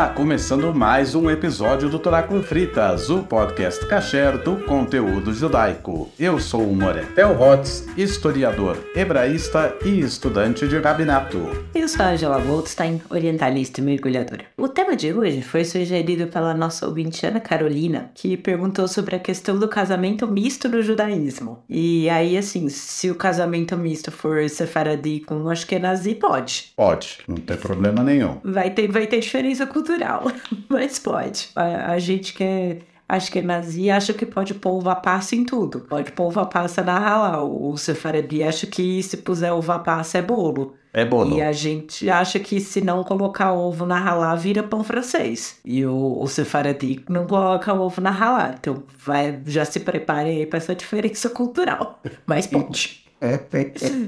Está começando mais um episódio do Torá com Fritas, o podcast kasher do conteúdo judaico. Eu sou o Moretel Hotz, historiador, hebraísta e estudante de rabinato. Eu sou a Angela Goldstein, orientalista e mergulhadora. O tema de hoje foi sugerido pela nossa ouvinte Ana Carolina, que perguntou sobre a questão do casamento misto no judaísmo. E aí, assim, se o casamento misto for sefaradi com ashkenazi, pode. Pode, não tem problema nenhum. Vai ter, vai ter diferença cultural cultural, mas pode. A, a gente que é, acho que é nazi acha que pode pôr uva passa em tudo. Pode pôr uva passa na halal. O sefaradi acha que se puser uva passa é bolo. É bolo. E a gente acha que se não colocar ovo na halal vira pão francês. E o, o sefaradi não coloca ovo na halal. Então vai, já se prepare aí para essa diferença cultural. Mas pode. É,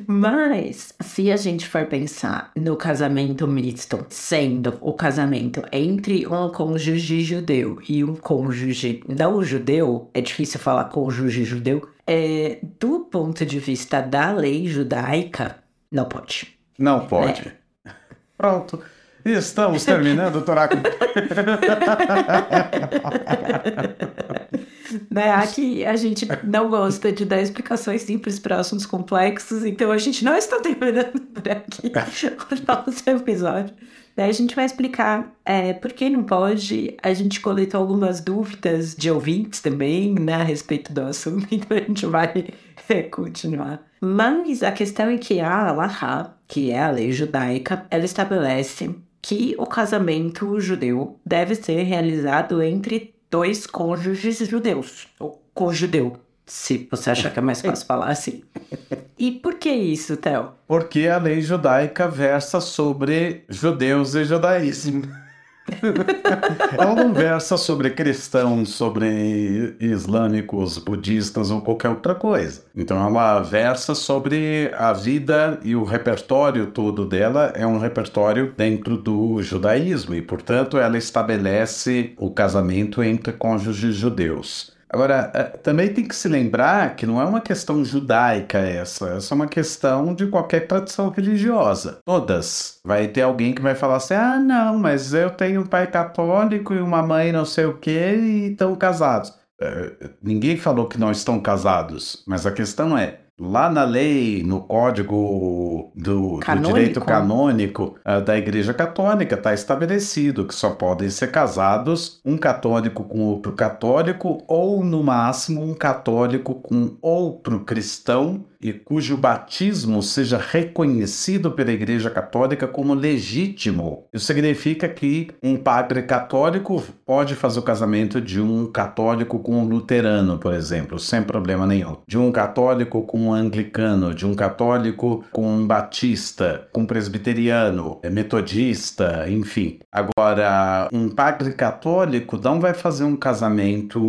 Mas, se a gente for pensar no casamento misto, sendo o casamento entre um cônjuge judeu e um cônjuge não judeu, é difícil falar cônjuge judeu, é, do ponto de vista da lei judaica, não pode. Não pode. É. Pronto. Estamos terminando o Toraco. né? Aqui a gente não gosta de dar explicações simples para assuntos complexos, então a gente não está terminando por aqui o nosso episódio. Daí a gente vai explicar é, por que não pode. A gente coletou algumas dúvidas de ouvintes também, né, a respeito do assunto, então a gente vai é, continuar. Mas a questão é que a Allahá, que é a lei judaica, ela estabelece que o casamento judeu deve ser realizado entre dois cônjuges judeus, ou co-judeu, se você achar que é mais fácil falar assim. E por que isso, Theo? Porque a lei judaica versa sobre judeus e judaísmo. Ela não versa sobre cristãos, sobre islâmicos, budistas ou qualquer outra coisa. Então ela versa sobre a vida e o repertório todo dela é um repertório dentro do judaísmo e, portanto, ela estabelece o casamento entre cônjuges judeus. Agora, eh, também tem que se lembrar que não é uma questão judaica essa, essa é uma questão de qualquer tradição religiosa. Todas. Vai ter alguém que vai falar assim: ah, não, mas eu tenho um pai católico e uma mãe não sei o que e estão casados. Uh, ninguém falou que não estão casados, mas a questão é: Lá na lei, no código do, do direito canônico uh, da Igreja Católica, está estabelecido que só podem ser casados um católico com outro católico, ou no máximo um católico com outro cristão e cujo batismo seja reconhecido pela Igreja Católica como legítimo. Isso significa que um padre católico pode fazer o casamento de um católico com um luterano, por exemplo, sem problema nenhum. De um católico com um anglicano, de um católico com um batista, com um presbiteriano, é metodista, enfim. Agora, um padre católico não vai fazer um casamento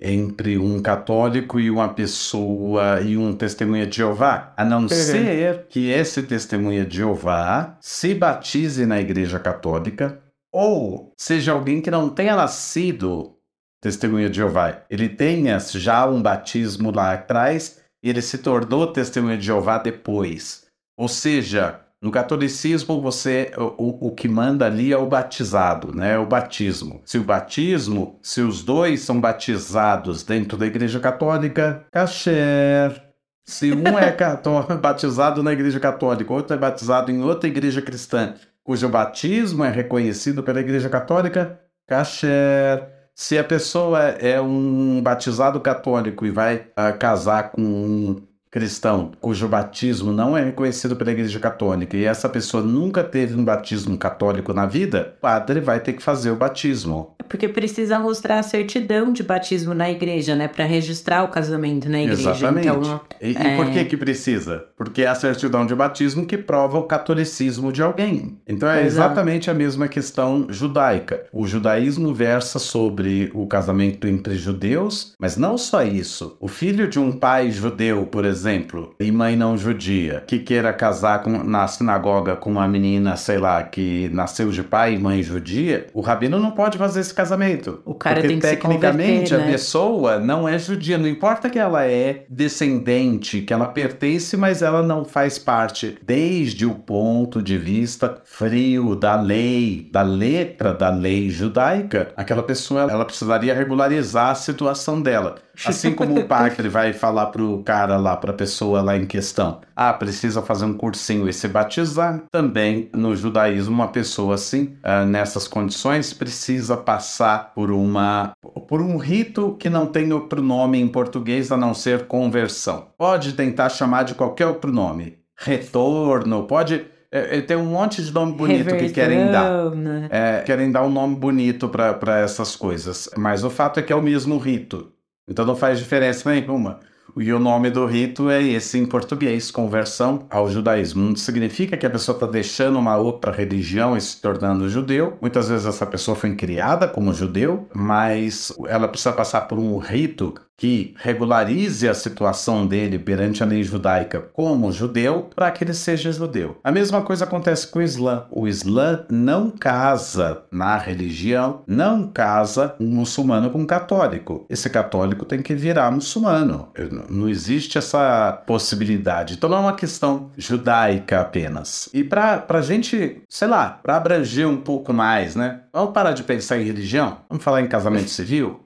entre um católico e uma pessoa e um um testemunha de Jeová, a não uhum. ser que esse testemunha de Jeová se batize na Igreja Católica ou seja alguém que não tenha nascido testemunha de Jeová. Ele tenha já um batismo lá atrás e ele se tornou testemunha de Jeová depois. Ou seja, no catolicismo, você o, o que manda ali é o batizado, né? O batismo. Se o batismo, se os dois são batizados dentro da Igreja Católica, kasher. Se um é batizado na igreja católica, outro é batizado em outra igreja cristã, cujo batismo é reconhecido pela igreja católica, kasher. Se a pessoa é um batizado católico e vai uh, casar com um cristão cujo batismo não é reconhecido pela Igreja Católica e essa pessoa nunca teve um batismo católico na vida, o padre vai ter que fazer o batismo. Porque precisa mostrar a certidão de batismo na igreja, né? Para registrar o casamento na igreja. Exatamente. Então, e, é... e por que que precisa? Porque é a certidão de batismo que prova o catolicismo de alguém. Então é exatamente a mesma questão judaica. O judaísmo versa sobre o casamento entre judeus, mas não só isso. O filho de um pai judeu, por exemplo, exemplo, e mãe não judia, que queira casar com, na sinagoga com uma menina, sei lá, que nasceu de pai e mãe judia, o rabino não pode fazer esse casamento. O cara Porque tem que tecnicamente converter, a né? pessoa não é judia, não importa que ela é descendente, que ela pertence, mas ela não faz parte desde o ponto de vista frio da lei, da letra da lei judaica, aquela pessoa ela precisaria regularizar a situação dela. Assim como o padre vai falar pro cara lá, pra pessoa lá em questão, ah, precisa fazer um cursinho e se batizar, também no judaísmo uma pessoa assim, ah, nessas condições, precisa passar por uma por um rito que não tem outro nome em português a não ser conversão. Pode tentar chamar de qualquer outro nome. Retorno, pode é, é, tem um monte de nome bonito que querem dar. Né? É, querem dar um nome bonito para essas coisas. Mas o fato é que é o mesmo rito. Então não faz diferença nenhuma. E o nome do rito é esse em português, conversão ao judaísmo. Não significa que a pessoa está deixando uma outra religião e se tornando judeu. Muitas vezes essa pessoa foi criada como judeu, mas ela precisa passar por um rito que regularize a situação dele perante a lei judaica como judeu para que ele seja judeu. A mesma coisa acontece com o Islã. O Islã não casa na religião, não casa um muçulmano com um católico. Esse católico tem que virar muçulmano. Não existe essa possibilidade. Então não é uma questão judaica apenas. E para a gente, sei lá, para abranger um pouco mais, né? Vamos parar de pensar em religião? Vamos falar em casamento civil?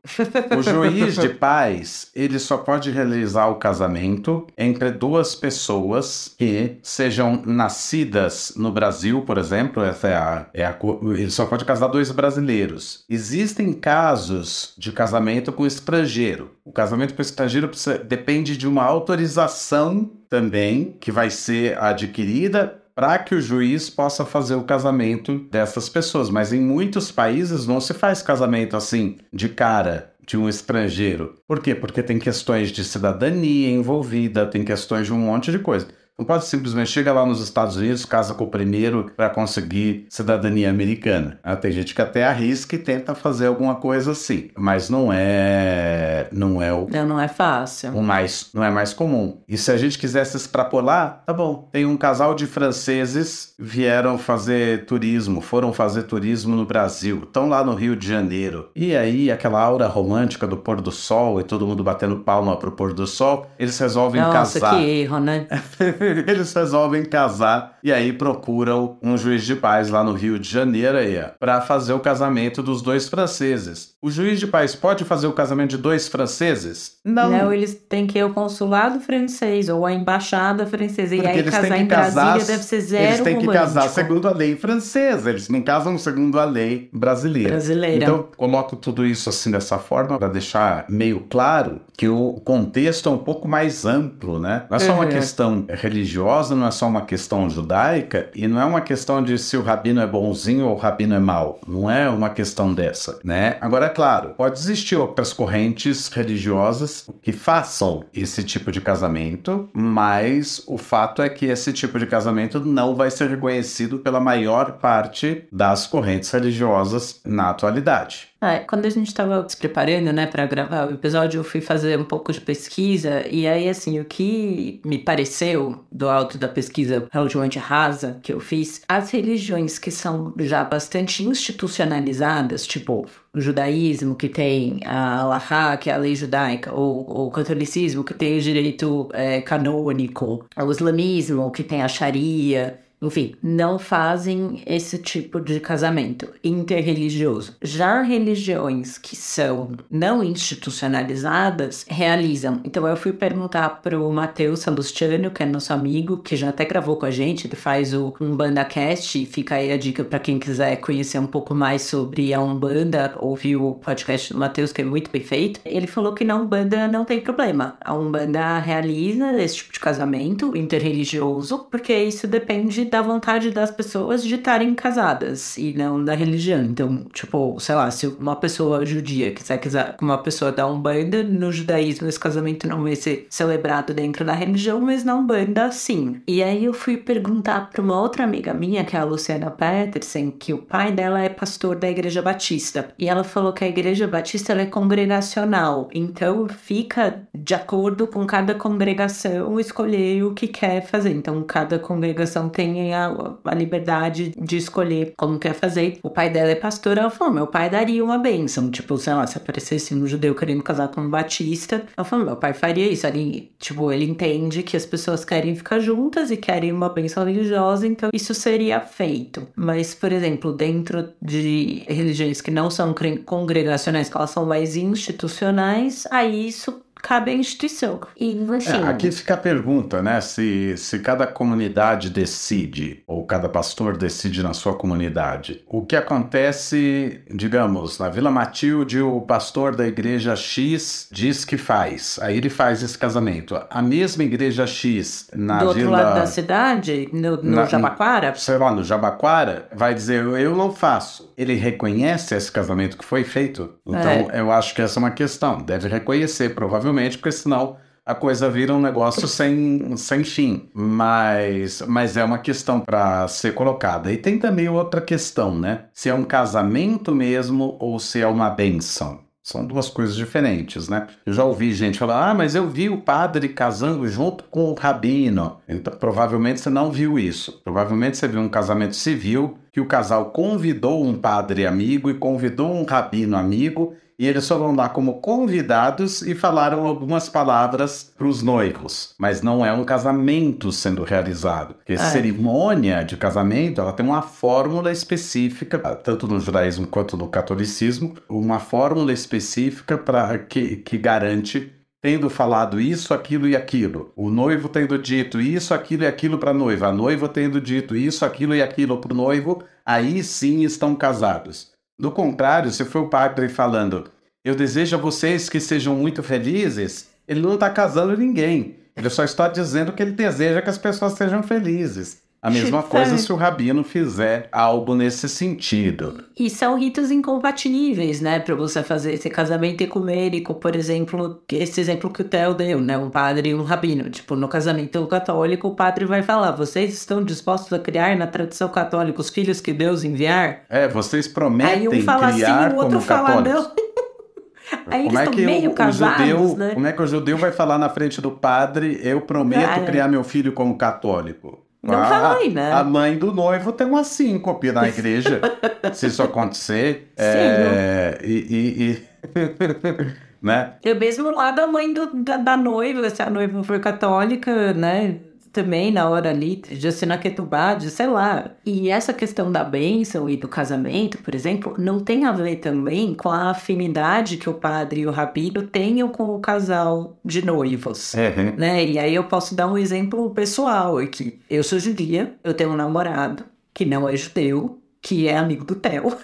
O juiz de paz, ele só pode realizar o casamento entre duas pessoas que sejam nascidas no Brasil, por exemplo. Essa é a, é a, ele só pode casar dois brasileiros. Existem casos de casamento com estrangeiro. O casamento com estrangeiro precisa- depende de uma autorização também, que vai ser adquirida para que o juiz possa fazer o casamento dessas pessoas. Mas em muitos países não se faz casamento assim, de cara, de um estrangeiro. Por quê? Porque tem questões de cidadania envolvida, tem questões de um monte de coisa. Não pode simplesmente chegar lá nos Estados Unidos, casa com o primeiro para conseguir cidadania americana. Ah, tem gente que até arrisca e tenta fazer alguma coisa assim, mas não é, não é o Não, não é fácil. o mais, não é mais comum. E se a gente quisesse extrapolar, tá bom. Tem um casal de franceses vieram fazer turismo, foram fazer turismo no Brasil, estão lá no Rio de Janeiro. E aí, aquela aura romântica do pôr do sol e todo mundo batendo palma pro pôr do sol, eles resolvem Nossa, casar. que erro, né? Eles resolvem casar e aí procuram um juiz de paz lá no Rio de Janeiro aí, para fazer o casamento dos dois franceses. O juiz de paz pode fazer o casamento de dois franceses? Não. eles têm que ir ao consulado francês ou a embaixada francesa. E Porque aí eles casar em Brasília casar- deve ser zero Eles têm que casar romântico. segundo a lei francesa, eles não casam segundo a lei brasileira. Brasileira. Então, coloco tudo isso assim dessa forma para deixar meio claro que o contexto é um pouco mais amplo, né? Não é só uma Uhum. questão religiosa, não é só uma questão judaica e não é uma questão de se o rabino é bonzinho ou o rabino é mau. Não é uma questão dessa, né? Agora, é claro, pode existir outras correntes religiosas que façam esse tipo de casamento, mas o fato é que esse tipo de casamento não vai ser reconhecido pela maior parte das correntes religiosas na atualidade. É, quando a gente estava se preparando, né, para gravar o episódio, eu fui fazer um pouco de pesquisa e aí, assim, o que me pareceu do alto da pesquisa relativamente rasa que eu fiz, as religiões que são já bastante institucionalizadas, tipo o judaísmo que tem a Allahá, que é a lei judaica, ou o catolicismo que tem o direito é, canônico, o islamismo que tem a Sharia, enfim, não fazem esse tipo de casamento interreligioso. Já religiões que são não institucionalizadas realizam. Então eu fui perguntar pro Matheus Salustiano, que é nosso amigo, que já até gravou com a gente, ele faz o Umbanda Cast, fica aí a dica para quem quiser conhecer um pouco mais sobre a Umbanda, ouvir o podcast do Matheus, que é muito bem feito. Ele falou que na Umbanda não tem problema. A Umbanda realiza esse tipo de casamento interreligioso, porque isso depende da vontade das pessoas de estarem casadas e não da religião. Então, tipo, sei lá, se uma pessoa judia quiser casar com uma pessoa da Umbanda, no judaísmo esse casamento não vai ser celebrado dentro da religião, mas na Umbanda sim. E aí eu fui perguntar para uma outra amiga minha, que é a Luciana Petersen, que o pai dela é pastor da Igreja Batista. E ela falou que a Igreja Batista é congregacional, então fica de acordo com cada congregação escolher o que quer fazer. Então cada congregação tem tem a, a liberdade de escolher como quer fazer. O pai dela é pastor, ela falou, meu pai daria uma bênção. Tipo, sei lá, se aparecesse um judeu querendo casar com um batista, ela falou, meu pai faria isso. Ele, tipo, ele entende que as pessoas querem ficar juntas e querem uma bênção religiosa, então isso seria feito. Mas, por exemplo, dentro de religiões que não são congregacionais, que elas são mais institucionais, aí isso cabe à instituição. E assim... É, aqui fica a pergunta, né? Se, se cada comunidade decide, ou cada pastor decide na sua comunidade, o que acontece, digamos, na Vila Matilde, o pastor da igreja X diz que faz, aí ele faz esse casamento. A mesma igreja X na Do Vila... outro lado da cidade, no, no na, Jabaquara? Sei lá, no Jabaquara, vai dizer, eu não faço. Ele reconhece esse casamento que foi feito? Então, é. eu acho que essa é uma questão. Deve reconhecer, provavelmente provavelmente, porque senão a coisa vira um negócio sem, sem fim. Mas, mas é uma questão para ser colocada. E tem também outra questão, né? Se é um casamento mesmo ou se é uma benção. São duas coisas diferentes, né? Eu já ouvi gente falar, ah, mas eu vi o padre casando junto com o rabino. Então, provavelmente você não viu isso. Provavelmente você viu um casamento civil que o casal convidou um padre amigo e convidou um rabino amigo e eles foram lá como convidados e falaram algumas palavras para os noivos, mas não é um casamento sendo realizado. Porque é. cerimônia de casamento, ela tem uma fórmula específica, tanto no judaísmo quanto no catolicismo, uma fórmula específica para que, que garante tendo falado isso, aquilo e aquilo. O noivo tendo dito isso, aquilo e aquilo para a noiva. A noiva tendo dito isso, aquilo e aquilo para o noivo. Aí sim estão casados. Do contrário, se for o padre falando, eu desejo a vocês que sejam muito felizes, ele não está casando ninguém. Ele só está dizendo que ele deseja que as pessoas sejam felizes. A mesma coisa se o rabino fizer algo nesse sentido. E são ritos incompatíveis, né? Para você fazer esse casamento ecumênico, por exemplo, esse exemplo que o Theo deu, né? Um padre e um rabino. Tipo, no casamento católico, o padre vai falar: vocês estão dispostos a criar na tradição católica os filhos que Deus enviar? É, vocês prometem Aí um fala criar assim, o outro fala não. Aí como é que meio o, casados, o judeu, né? Como é que o judeu vai falar na frente do padre, eu prometo criar meu filho como católico? Não a, vai, né? A mãe do noivo tem uma síncope na igreja. se isso acontecer. Sim, é, e, e, e... né? Eu mesmo lá da mãe do, da, da noiva, se a noiva for católica, né? Também na hora ali de assinar ketubá, de sei lá. E essa questão da bênção e do casamento, por exemplo, não tem a ver também com a afinidade que o padre e o rabino tenham com o casal de noivos, uhum. né? E aí eu posso dar um exemplo pessoal aqui. Eu sou judia, eu tenho um namorado que não é judeu, que é amigo do Theo.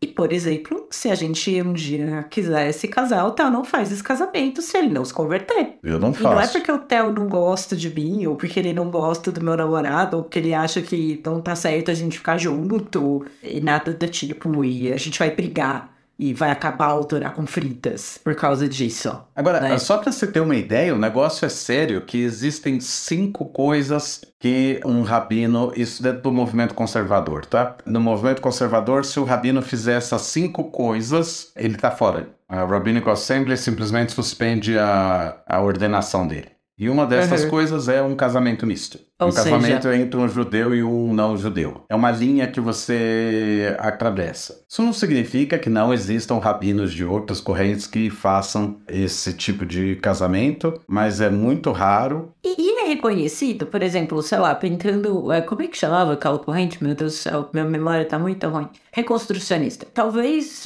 E, por exemplo, se a gente um dia quiser se casar, o Theo não faz esse casamento se ele não se converter. Eu não faço. E não é porque o Theo não gosta de mim, ou porque ele não gosta do meu namorado, ou porque ele acha que não tá certo a gente ficar junto, e nada do tipo, e a gente vai brigar e vai acabar a autora com fritas por causa disso. Agora, né? só para você ter uma ideia, o negócio é sério que existem cinco coisas que um rabino, isso dentro do movimento conservador, tá? No movimento conservador, se o rabino fizer essas cinco coisas, ele tá fora. A Rabbinical Assembly simplesmente suspende a, a ordenação dele. E uma dessas uhum. coisas é um casamento misto. Ou um seja... casamento entre um judeu e um não judeu. É uma linha que você atravessa. Isso não significa que não existam rabinos de outras correntes que façam esse tipo de casamento, mas é muito raro. E, e é reconhecido, por exemplo, sei lá, pintando. É, como é que chamava aquela corrente? Meu Deus do céu, minha memória tá muito ruim. Reconstrucionista. Talvez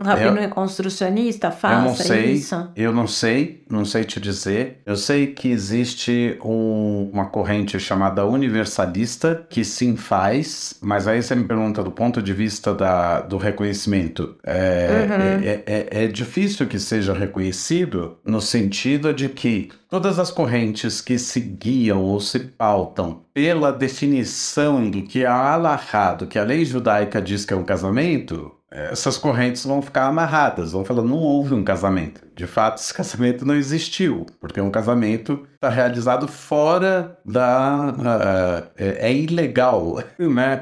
um rabino eu, reconstrucionista faça eu não sei, isso? Eu não sei, não sei te dizer. Eu sei que existe um, uma corrente chamada universalista que sim faz, mas aí você me pergunta do ponto de vista da, do reconhecimento. É, uhum. é, é, é difícil que seja reconhecido no sentido de que todas as correntes que se guiam ou se pautam pela definição do que é a do que a lei judaica diz que é um casamento, essas correntes vão ficar amarradas, vão falar, não houve um casamento. De fato, esse casamento não existiu, porque um casamento está realizado fora da... Uh, é, é, ilegal, né?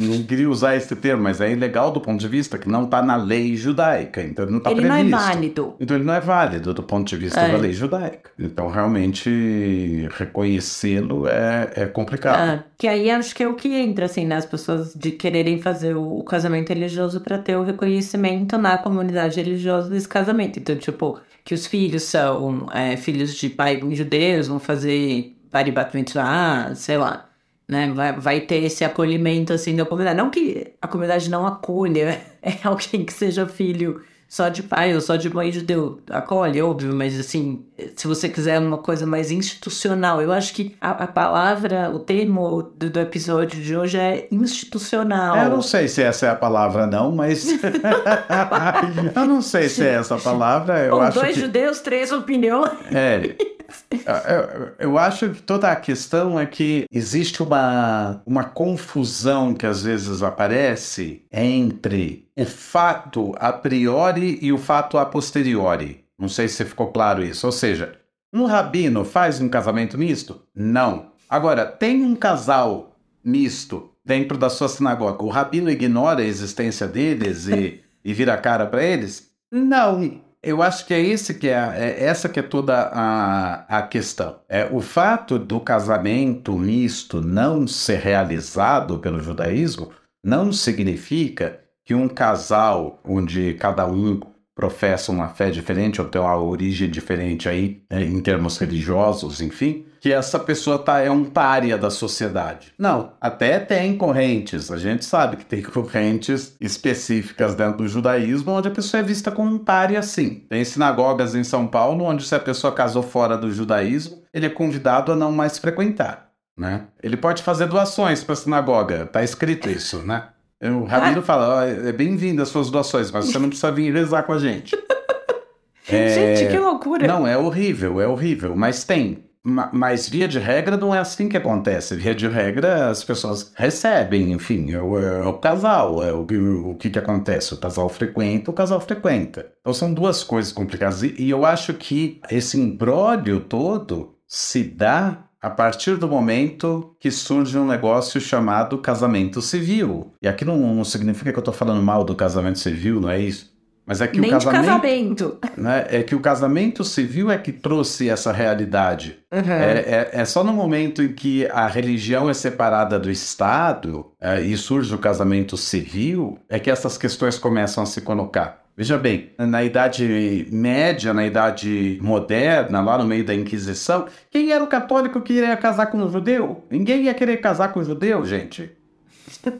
Não queria usar esse termo, mas é ilegal do ponto de vista que não está na lei judaica, então ele não está Ele previsto. não é válido. Então ele não é válido do ponto de vista É. da lei judaica. Então realmente reconhecê-lo é, é complicado. Ah, que aí acho que é o que entra, assim, nas pessoas de quererem fazer o, casamento religioso para ter o reconhecimento na comunidade religiosa desse casamento. Então, tipo, que os filhos são é, filhos de pais judeus, vão fazer paribat mitzvah, sei lá. Né? Vai, vai ter esse acolhimento, assim, da comunidade. Não que a comunidade não acolha é alguém que seja filho só de pai ou só de mãe judeu. Acolhe, óbvio, mas assim, se você quiser uma coisa mais institucional, eu acho que a, a palavra, o termo do, do episódio de hoje é institucional. Eu não sei se essa é a palavra, não, mas. eu não sei se é essa a palavra. Eu Ou acho dois que. judeus, três opiniões. É. Eu, eu acho que toda a questão é que existe uma, uma confusão que às vezes aparece entre o fato a priori e o fato a posteriori. Não sei se ficou claro isso. Ou seja, um rabino faz um casamento misto? Não. Agora, tem um casal misto dentro da sua sinagoga. O rabino ignora a existência deles e, e vira a cara para eles? Não. Eu acho que é esse que é, a- é essa que é toda a, a questão. É o fato do casamento misto não ser realizado pelo judaísmo não significa que um casal onde cada um professa uma fé diferente ou tem uma origem diferente aí né, em termos religiosos, enfim, que essa pessoa tá, é um pária da sociedade. Não, até tem correntes. A gente sabe que tem correntes específicas dentro do judaísmo onde a pessoa é vista como um pária, sim. Tem sinagogas em São Paulo onde se a pessoa casou fora do judaísmo, ele é convidado a não mais frequentar. Né? Ele pode fazer doações para a sinagoga, tá escrito isso, né? O rabino fala, ó, é bem-vindo as suas doações, mas você não precisa vir rezar com a gente. É, Gente, que loucura. Não, é horrível, é horrível, mas tem. Ma- Mas via de regra não é assim que acontece. Via de regra as pessoas recebem, enfim, é o, é o casal, é o, que- o que, que acontece. O casal frequenta, o casal frequenta. Então são duas coisas complicadas. E, e eu acho que esse imbróglio todo se dá a partir do momento que surge um negócio chamado casamento civil. E aqui não, não significa que eu estou falando mal do casamento civil, não é isso? Mas é que Nem o casamento casamento. né? É que o casamento civil é que trouxe essa realidade. Uhum. É, é, é só no momento em que a religião é separada do Estado é, e surge o casamento civil é que essas questões começam a se colocar. Veja bem, na Idade Média, na Idade Moderna, lá no meio da Inquisição, quem era o católico que iria casar com um judeu? Ninguém ia querer casar com um judeu, gente.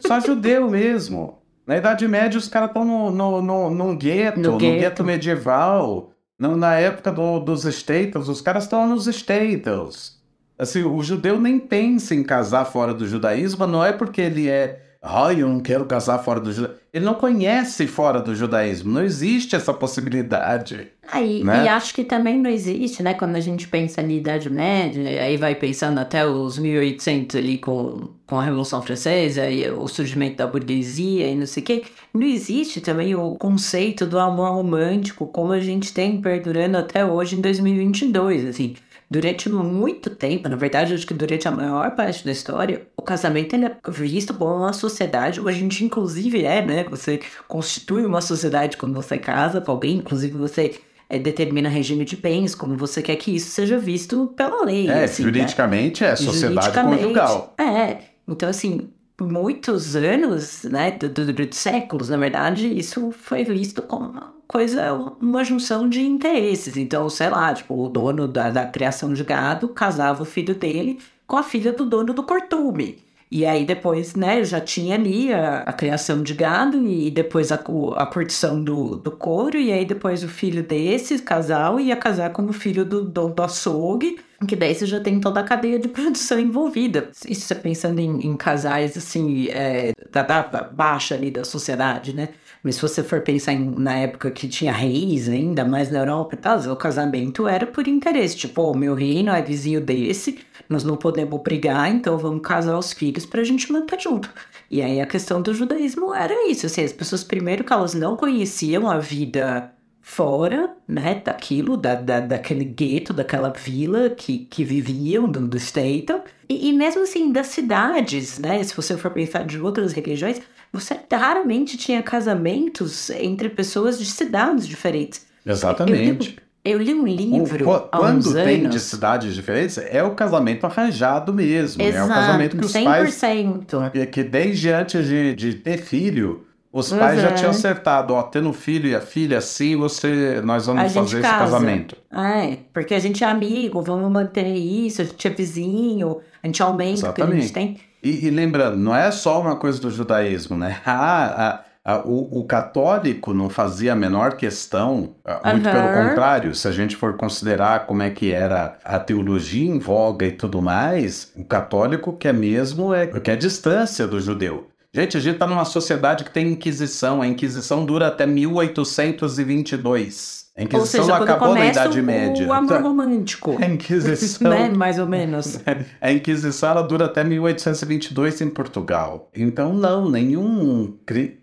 Só judeu mesmo. Na Idade Média, os caras estão no, no, no, num gueto, No no gueto. gueto medieval. Não, na época do- dos States, os caras estão nos States. Assim, o judeu nem pensa em casar fora do judaísmo, não é porque ele é. Ai, eu não quero casar fora do judaísmo. Ele não conhece fora do judaísmo. Não existe essa possibilidade. Aí, né? E acho que também não existe, né? Quando a gente pensa na Idade Média, aí vai pensando até os 1800 ali com, com a Revolução Francesa e o surgimento da burguesia e não sei o quê. Não existe também o conceito do amor romântico como a gente tem perdurando até hoje em 2022, assim. Durante muito tempo, na verdade, acho que durante a maior parte da história, o casamento ele é visto como uma sociedade, a gente inclusive é, né? Você constitui uma sociedade quando você casa com alguém, inclusive você é, determina regime de bens, como você quer que isso seja visto pela lei. É, assim, né? juridicamente é sociedade Juridicamente, conjugal. É, então assim, por muitos anos, né, de, de- de séculos, na verdade, isso foi visto como uma coisa, uma junção de interesses. Então, sei lá, tipo, o dono da, da criação de gado casava o filho dele com a filha do dono do cortume. E aí depois, né, já tinha ali a, a criação de gado e depois a, a curtição do, do couro, e aí depois o filho desse casal ia casar com o filho do dono do açougue, que daí você já tem toda a cadeia de produção envolvida. Isso você pensando em, em casais, assim, é, da, da baixa ali da sociedade, né? Mas se você for pensar em- na época que tinha reis ainda, mais na Europa e tal, o casamento era por interesse. Tipo, o meu reino é vizinho desse, nós não podemos brigar, então vamos casar os filhos pra gente manter junto. E aí a questão do judaísmo era isso, assim, as pessoas primeiro que elas não conheciam a vida fora, né, daquilo, da, da, daquele gueto, daquela vila que, que viviam do, do Staten. E, e mesmo assim, das cidades, né, se você for pensar de outras religiões, você raramente tinha casamentos entre pessoas de cidades diferentes. Exatamente. Eu, eu li um livro. O, há quando tem anos, de cidades diferentes, é o casamento arranjado mesmo. Exato, é o casamento que os pais. 100%. Que, desde antes de, de ter filho, os pais já Uhum. tinham acertado, ó, tendo filho e a filha assim, você, nós vamos A fazer esse casa. casamento. É, porque a gente é amigo, vamos manter isso, a gente é vizinho, a gente aumenta o que a gente Exatamente. tem. E, e lembrando, não é só uma coisa do judaísmo, né? Ah, a- a- o, o católico não fazia a menor questão, ah, muito Aham. pelo contrário, se a gente for considerar como é que era a teologia em voga e tudo mais, o católico quer mesmo é quer distância do judeu. Gente, a gente está numa sociedade que tem Inquisição. A Inquisição dura até 1822. A Inquisição seja, acabou na Idade o, Média. o amor romântico, A Inquisição né, mais ou menos. a Inquisição ela dura até 1822 em Portugal. Então, não, nenhum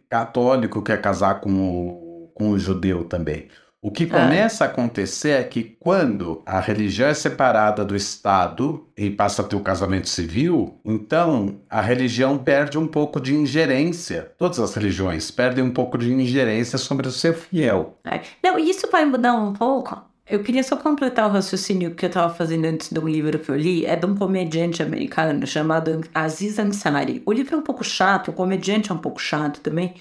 católico quer casar com o, com o judeu também. O que começa a acontecer é que quando a religião é separada do Estado e passa a ter o casamento civil, então a religião perde um pouco de ingerência. Todas as religiões perdem um pouco de ingerência sobre o seu fiel. É. Não, isso vai mudar um pouco. Eu queria só completar o raciocínio que eu estava fazendo antes de um livro que eu li. É de um comediante americano chamado Aziz Ansari. O livro é um pouco chato, o comediante é um pouco chato também.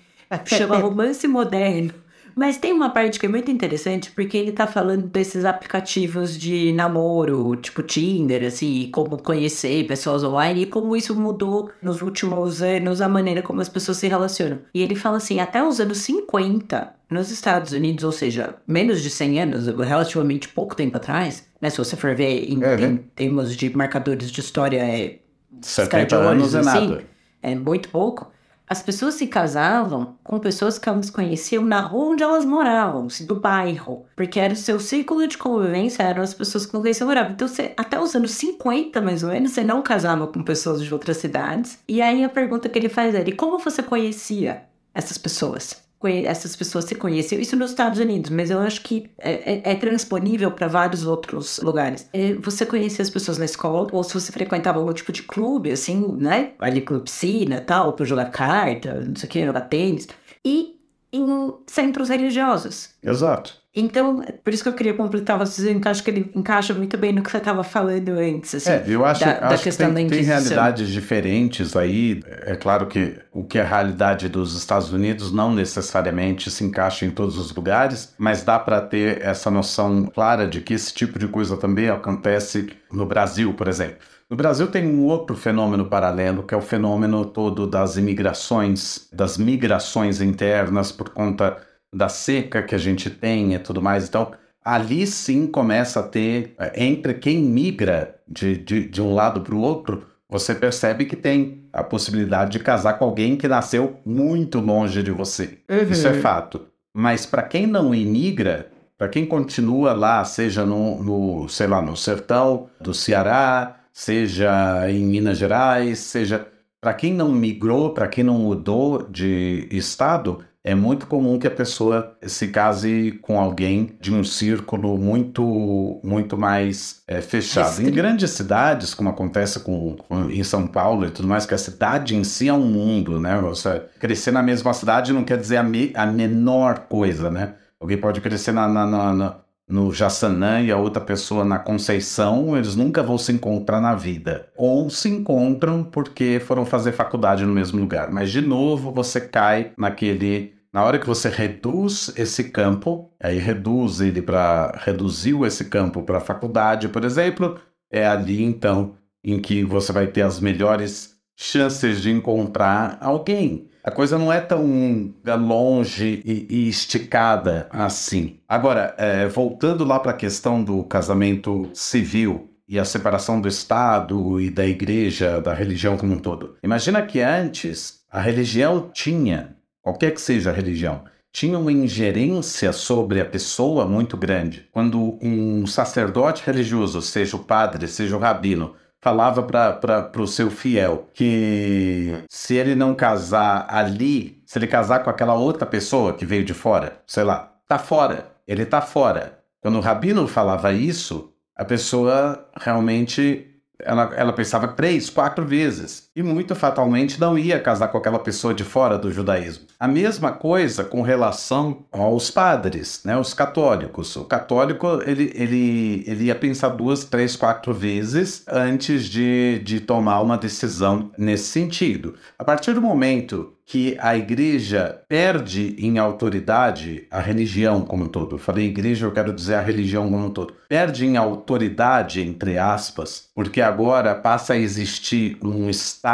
Chama Romance Moderno. Mas tem uma parte que é muito interessante, porque ele tá falando desses aplicativos de namoro, tipo Tinder, assim, como conhecer pessoas online e como isso mudou nos últimos anos a maneira como as pessoas se relacionam. E ele fala assim, até os anos 50, nos Estados Unidos, ou seja, menos de 100 anos, relativamente pouco tempo atrás, né? Se você for ver em, Uhum. em termos de marcadores de história, é 70 anos é assim, nada. é muito pouco. As pessoas se casavam com pessoas que elas conheciam na rua onde elas moravam, assim, do bairro. Porque era o seu círculo de convivência, eram as pessoas que com quem você morava. Então, você, até os anos 50, mais ou menos, você não casava com pessoas de outras cidades. E aí a pergunta que ele faz é: e como você conhecia essas pessoas? Essas pessoas se conheciam, isso nos Estados Unidos, mas eu acho que é, é- é transponível para vários outros lugares. É, Você conhecia as pessoas na escola, ou se você frequentava algum tipo de clube, assim, né? Ali clube piscina tal, para jogar carta, não sei o que, jogar tênis. E em centros religiosos. Exato. Então, por isso que eu queria completar você dizendo que acho que ele encaixa muito bem no que você estava falando antes, assim. É, eu acho, da- da acho que questão tem, da tem realidades diferentes aí. É claro que o que é a realidade dos Estados Unidos não necessariamente se encaixa em todos os lugares, mas dá para ter essa noção clara de que esse tipo de coisa também acontece no Brasil, por exemplo. No Brasil tem um outro fenômeno paralelo, que é o fenômeno todo das imigrações, das migrações internas por conta da seca que a gente tem e tudo mais. Então, ali sim começa a ter, eh, entre quem migra de, de, de um lado para o outro, você percebe que tem a possibilidade de casar com alguém que nasceu muito longe de você. Uhum. Isso é fato. Mas para quem não imigra, para quem continua lá, seja no, no, sei lá, no sertão do Ceará, seja em Minas Gerais, seja para quem não migrou, para quem não mudou de estado, é muito comum que a pessoa se case com alguém de um círculo muito, muito mais é, fechado. Em grandes cidades, como acontece com, com- em São Paulo e tudo mais, que a cidade em si é um mundo, né? Você crescer na mesma cidade não quer dizer a, me- a menor coisa, né? Alguém pode crescer na- na- na- no Jaçanã e a outra pessoa na Conceição, eles nunca vão se encontrar na vida. Ou se encontram porque foram fazer faculdade no mesmo lugar. Mas, de novo, você cai naquele. Na hora que você reduz esse campo, aí reduz ele para. reduziu esse campo para faculdade, por exemplo, é ali então em que você vai ter as melhores chances de encontrar alguém. A coisa não é tão longe e, e esticada assim. Agora, é, voltando lá para a questão do casamento civil e a separação do Estado e da igreja, da religião como um todo. Imagina que antes a religião tinha, qualquer que seja a religião, tinha uma ingerência sobre a pessoa muito grande. Quando um sacerdote religioso, seja o padre, seja o rabino, falava para o seu fiel que se ele não casar ali, se ele casar com aquela outra pessoa que veio de fora, sei lá, tá fora, ele tá fora. Quando o rabino falava isso, a pessoa realmente ela, ela pensava três, quatro vezes e muito fatalmente não ia casar com aquela pessoa de fora do judaísmo. A mesma coisa com relação aos padres, né, os católicos. O católico ele, ele, ele ia pensar duas, três, quatro vezes antes de, de tomar uma decisão nesse sentido. A partir do momento que a igreja perde em autoridade a religião como um todo. Eu falei igreja, eu quero dizer a religião como um todo. Perde em autoridade, entre aspas, porque agora passa a existir um Estado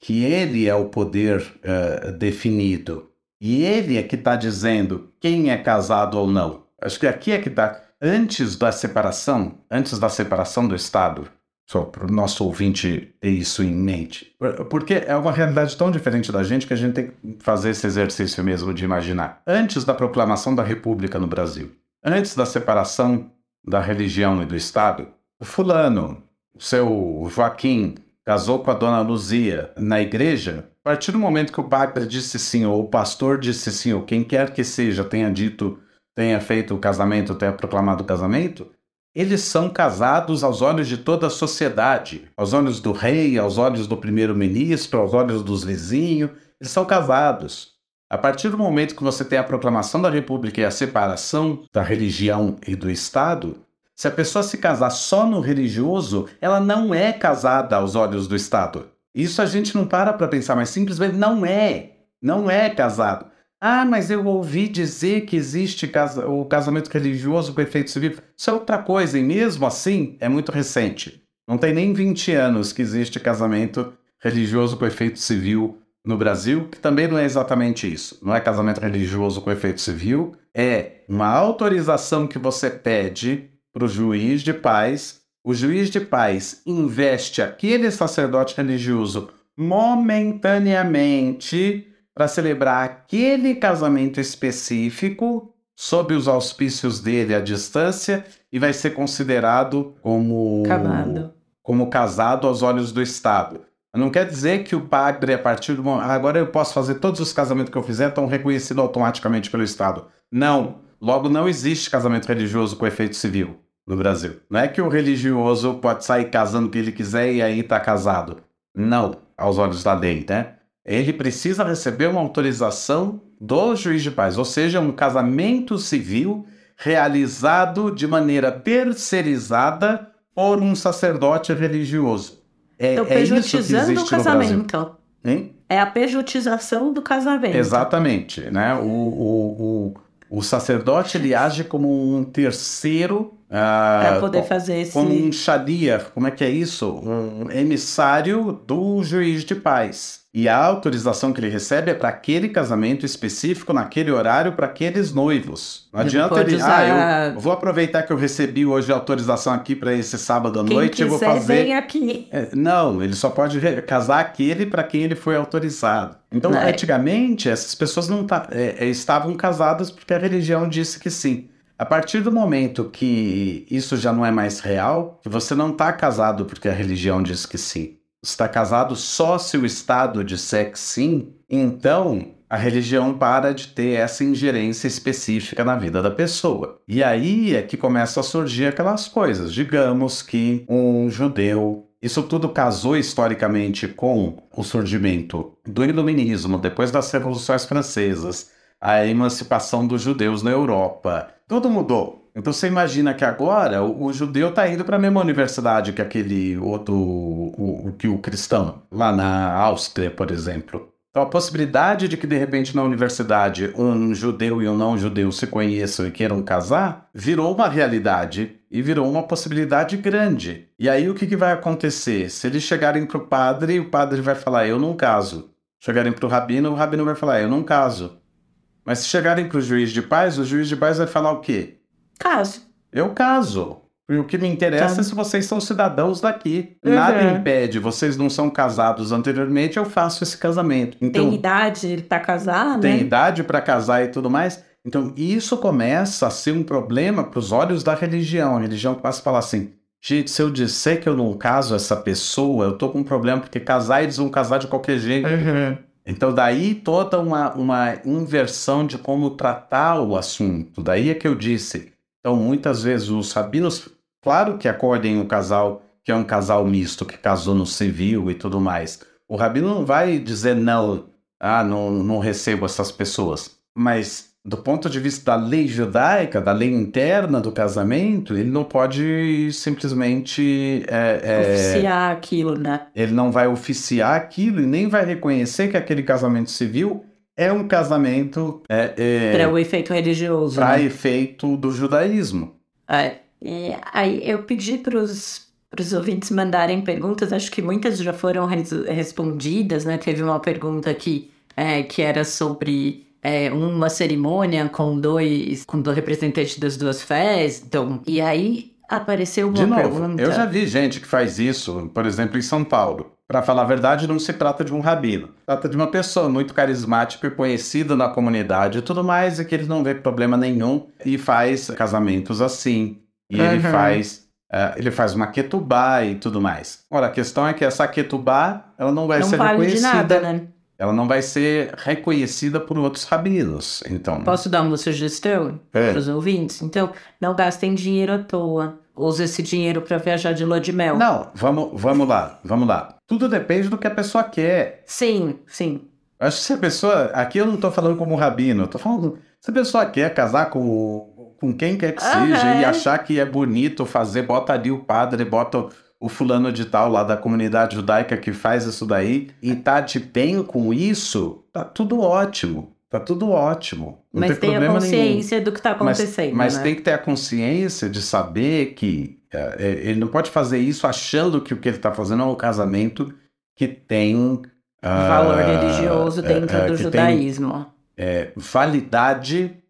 que ele é o poder uh, definido. E ele é que está dizendo quem é casado ou não. Acho que aqui é que está. Antes da separação, antes da separação do Estado, só para o nosso ouvinte ter isso em mente. Porque é uma realidade tão diferente da gente que a gente tem que fazer esse exercício mesmo de imaginar. Antes da proclamação da República no Brasil, antes da separação da religião e do Estado, o fulano, o seu Joaquim, casou com a dona Luzia na igreja, a partir do momento que o padre disse sim, ou o pastor disse sim, ou quem quer que seja tenha dito, tenha feito o casamento, tenha proclamado o casamento, eles são casados aos olhos de toda a sociedade, aos olhos do rei, aos olhos do primeiro-ministro, aos olhos dos vizinhos. Eles são casados. A partir do momento que você tem a proclamação da República e a separação da religião e do Estado, se a pessoa se casar só no religioso, ela não é casada aos olhos do Estado. Isso a gente não para para pensar, mas simplesmente não é. Não é casado. Ah, mas eu ouvi dizer que existe casa, o casamento religioso com efeito civil. Isso é outra coisa, e mesmo assim é muito recente. Não tem nem 20 anos que existe casamento religioso com efeito civil no Brasil, que também não é exatamente isso. Não é casamento religioso com efeito civil, é uma autorização que você pede para o juiz de paz. O juiz de paz investe aquele sacerdote religioso momentaneamente para celebrar aquele casamento específico sob os auspícios dele à distância e vai ser considerado como casado, como casado aos olhos do Estado. Não quer dizer que o padre, a partir do momento. Agora eu posso fazer todos os casamentos que eu fizer, estão reconhecidos automaticamente pelo Estado. Não. Logo, não existe casamento religioso com efeito civil no Brasil. Não é que o religioso pode sair casando o que ele quiser e aí está casado. Não, aos olhos da lei, né? ele precisa receber uma autorização do juiz de paz, ou seja, um casamento civil realizado de maneira terceirizada por um sacerdote religioso. É, então, é pejotizando o casamento. Hein? É a pejotização do casamento. Exatamente. Né? O, o, o, o sacerdote ele age como um terceiro. Para poder fazer esse. Como um shadia, como é que é isso? Um emissário do juiz de paz. E a autorização que ele recebe é para aquele casamento específico, naquele horário, para aqueles noivos. Não adianta ele. Usar... Ah, eu vou aproveitar que eu recebi hoje a autorização aqui para esse sábado à quem noite. eu vou fazer. Vem aqui. É, não, ele só pode casar aquele para quem ele foi autorizado. Então, não. É. antigamente, essas pessoas não tá, é, estavam casadas porque a religião disse que sim. A partir do momento que isso já não é mais real, que você não está casado porque a religião diz que sim está casado só se o Estado disser que sim, então a religião para de ter essa ingerência específica na vida da pessoa. E aí é que começam a surgir aquelas coisas. Digamos que um judeu. Isso tudo casou historicamente com o surgimento do iluminismo, depois das revoluções francesas, a emancipação dos judeus na Europa. Tudo mudou. Então você imagina que agora o, o judeu está indo para a mesma universidade que aquele outro, o, o, que o cristão, lá na Áustria, por exemplo. Então a possibilidade de que de repente na universidade um judeu e um não judeu se conheçam e queiram casar virou uma realidade e virou uma possibilidade grande. E aí o que, que vai acontecer? Se eles chegarem para o padre, o padre vai falar eu não caso. Chegarem para o rabino, o rabino vai falar eu não caso. Mas se chegarem para o juiz de paz, o juiz de paz vai falar o quê? Caso. Eu caso. E o que me interessa tá. é se vocês são cidadãos daqui. Uhum. Nada impede, vocês não são casados anteriormente, eu faço esse casamento. Então, tem idade, ele tá casado, Tem né? idade para casar e tudo mais. Então, isso começa a ser um problema para os olhos da religião. A religião passa a falar assim: gente, se eu disser que eu não caso essa pessoa, eu tô com um problema, porque casar eles vão casar de qualquer jeito. Uhum. Então, daí toda uma, uma inversão de como tratar o assunto. Daí é que eu disse. Então, muitas vezes os rabinos, claro que acordem o casal, que é um casal misto, que casou no civil e tudo mais. O rabino não vai dizer não, ah, não, não recebo essas pessoas. Mas do ponto de vista da lei judaica, da lei interna do casamento, ele não pode simplesmente. É, é, oficiar aquilo, né? Ele não vai oficiar aquilo e nem vai reconhecer que aquele casamento civil é um casamento. É, é, para o efeito religioso. Para né? efeito do judaísmo. É, aí eu pedi para os ouvintes mandarem perguntas, acho que muitas já foram res, respondidas, né? Teve uma pergunta aqui é, que era sobre é, uma cerimônia com dois, com dois representantes das duas fés. Então, e aí apareceu uma De novo, pergunta. Eu já vi gente que faz isso, por exemplo, em São Paulo. Para falar a verdade, não se trata de um rabino. Trata de uma pessoa muito carismática e conhecida na comunidade e tudo mais, e que ele não vê problema nenhum e faz casamentos assim. E uhum. ele faz Uh, ele faz uma ketubá e tudo mais. Ora, a questão é que essa ketubá, ela não vai não ser vale reconhecida. De nada, né? Ela não vai ser reconhecida por outros rabinos. Então, posso dar uma sugestão é. para os ouvintes? Então, não gastem dinheiro à toa. Use esse dinheiro para viajar de lua de mel. Não, vamos, vamos lá, vamos lá. Tudo depende do que a pessoa quer. Sim, sim. Acho que se a pessoa. Aqui eu não estou falando como rabino, eu tô falando. Se a pessoa quer casar com, com quem quer que seja e achar que é bonito fazer, bota ali o padre, bota o fulano de tal lá da comunidade judaica que faz isso daí e tá de bem com isso, tá tudo ótimo. Tá tudo ótimo. Não mas tem, tem a consciência nenhum. do que está acontecendo. Mas, mas né? tem que ter a consciência de saber que é, é ele não pode fazer isso achando que o que ele está fazendo é um casamento que tem. Uh, Valor religioso dentro uh, do judaísmo. Tem, é, validade é,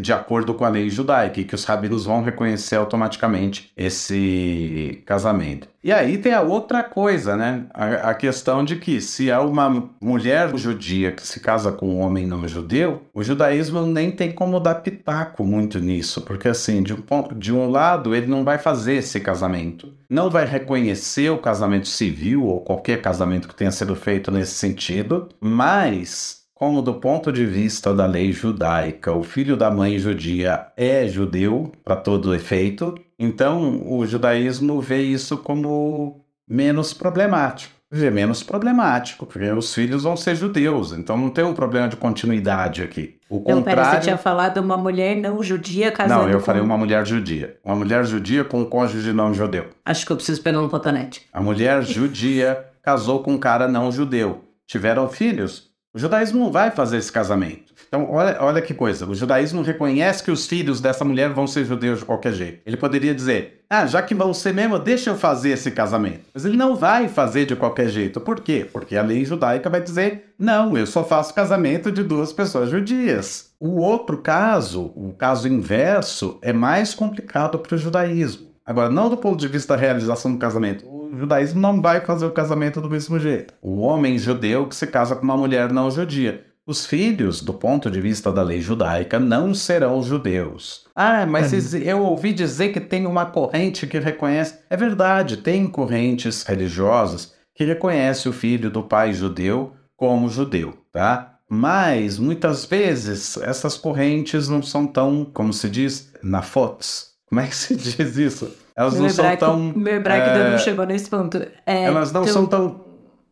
de acordo com a lei judaica, que os rabinos vão reconhecer automaticamente esse casamento. E aí tem a outra coisa, né? A, a, questão de que se é uma mulher judia que se casa com um homem não judeu, o judaísmo nem tem como dar pitaco muito nisso, porque assim, de um, ponto, de um lado, ele não vai fazer esse casamento, não vai reconhecer o casamento civil ou qualquer casamento que tenha sido feito nesse sentido, mas como do ponto de vista da lei judaica, o filho da mãe judia é judeu para todo efeito, então o judaísmo vê isso como menos problemático. Vê menos problemático, porque os filhos vão ser judeus, então não tem um problema de continuidade aqui. O contrário... pera, você tinha falado uma mulher não judia casando Não, eu com... falei uma mulher judia. Uma mulher judia com um cônjuge não judeu. Acho que eu preciso pegar um cotonete. A mulher judia casou com um cara não judeu. Tiveram filhos, o judaísmo não vai fazer esse casamento. Então, olha, olha que coisa. O judaísmo reconhece que os filhos dessa mulher vão ser judeus de qualquer jeito. Ele poderia dizer: ah, já que vão ser mesmo, deixa eu fazer esse casamento. Mas ele não vai fazer de qualquer jeito. Por quê? Porque a lei judaica vai dizer: não, eu só faço casamento de duas pessoas judias. O outro caso, o caso inverso, é mais complicado para o judaísmo. Agora, não do ponto de vista da realização do casamento. O judaísmo não vai fazer o casamento do mesmo jeito. O homem judeu que se casa com uma mulher não judia. Os filhos, do ponto de vista da lei judaica, não serão judeus. Ah, mas é. eu ouvi dizer que tem uma corrente que reconhece. É verdade, tem correntes religiosas que reconhecem o filho do pai judeu como judeu, tá? Mas muitas vezes essas correntes não são tão, como se diz, na fotos como é que se diz isso? Elas meu não são tão. Meu hebraico é... ainda não chegou nesse ponto. É, elas não são tão.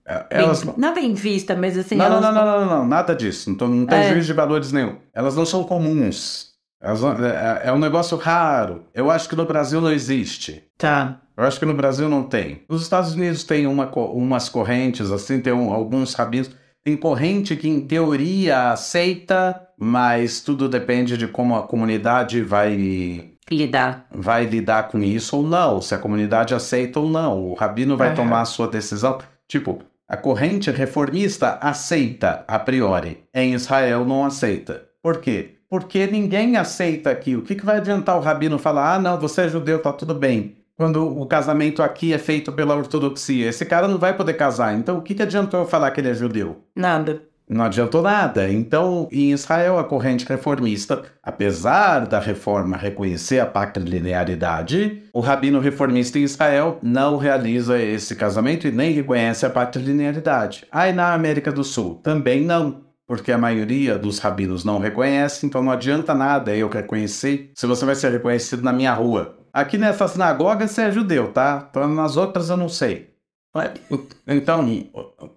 É, elas... Bem, não bem vista, mas assim. Não, elas... não, não, não, não, não, nada disso. Não, tô, não tem é. juízo de valores nenhum. Elas não são comuns. Elas, é, é, um negócio raro. Eu acho que no Brasil não existe. Tá. Eu acho que no Brasil não tem. Nos Estados Unidos tem uma, umas correntes, assim, tem um, alguns rabinos. Tem corrente que, em teoria, aceita, mas tudo depende de como a comunidade vai lidar. Vai lidar com isso ou não, se a comunidade aceita ou não. O rabino vai uhum. tomar a sua decisão. Tipo, a corrente reformista aceita a priori, em Israel não aceita. Por quê? Porque ninguém aceita aqui. O que, que vai adiantar o rabino falar, ah, não, você é judeu, tá tudo bem. Quando o casamento aqui é feito pela ortodoxia. Esse cara não vai poder casar. Então, o que, que adiantou eu falar que ele é judeu? Nada. Não adiantou nada. Então, em Israel, a corrente reformista, apesar da reforma reconhecer a patrilinearidade, o rabino reformista em Israel não realiza esse casamento e nem reconhece a patrilinearidade. Aí na América do Sul, também não. Porque a maioria dos rabinos não reconhece, então não adianta nada eu reconhecer se você vai ser reconhecido na minha rua. Aqui nessa sinagoga você é judeu, tá? Então nas outras eu não sei. Então.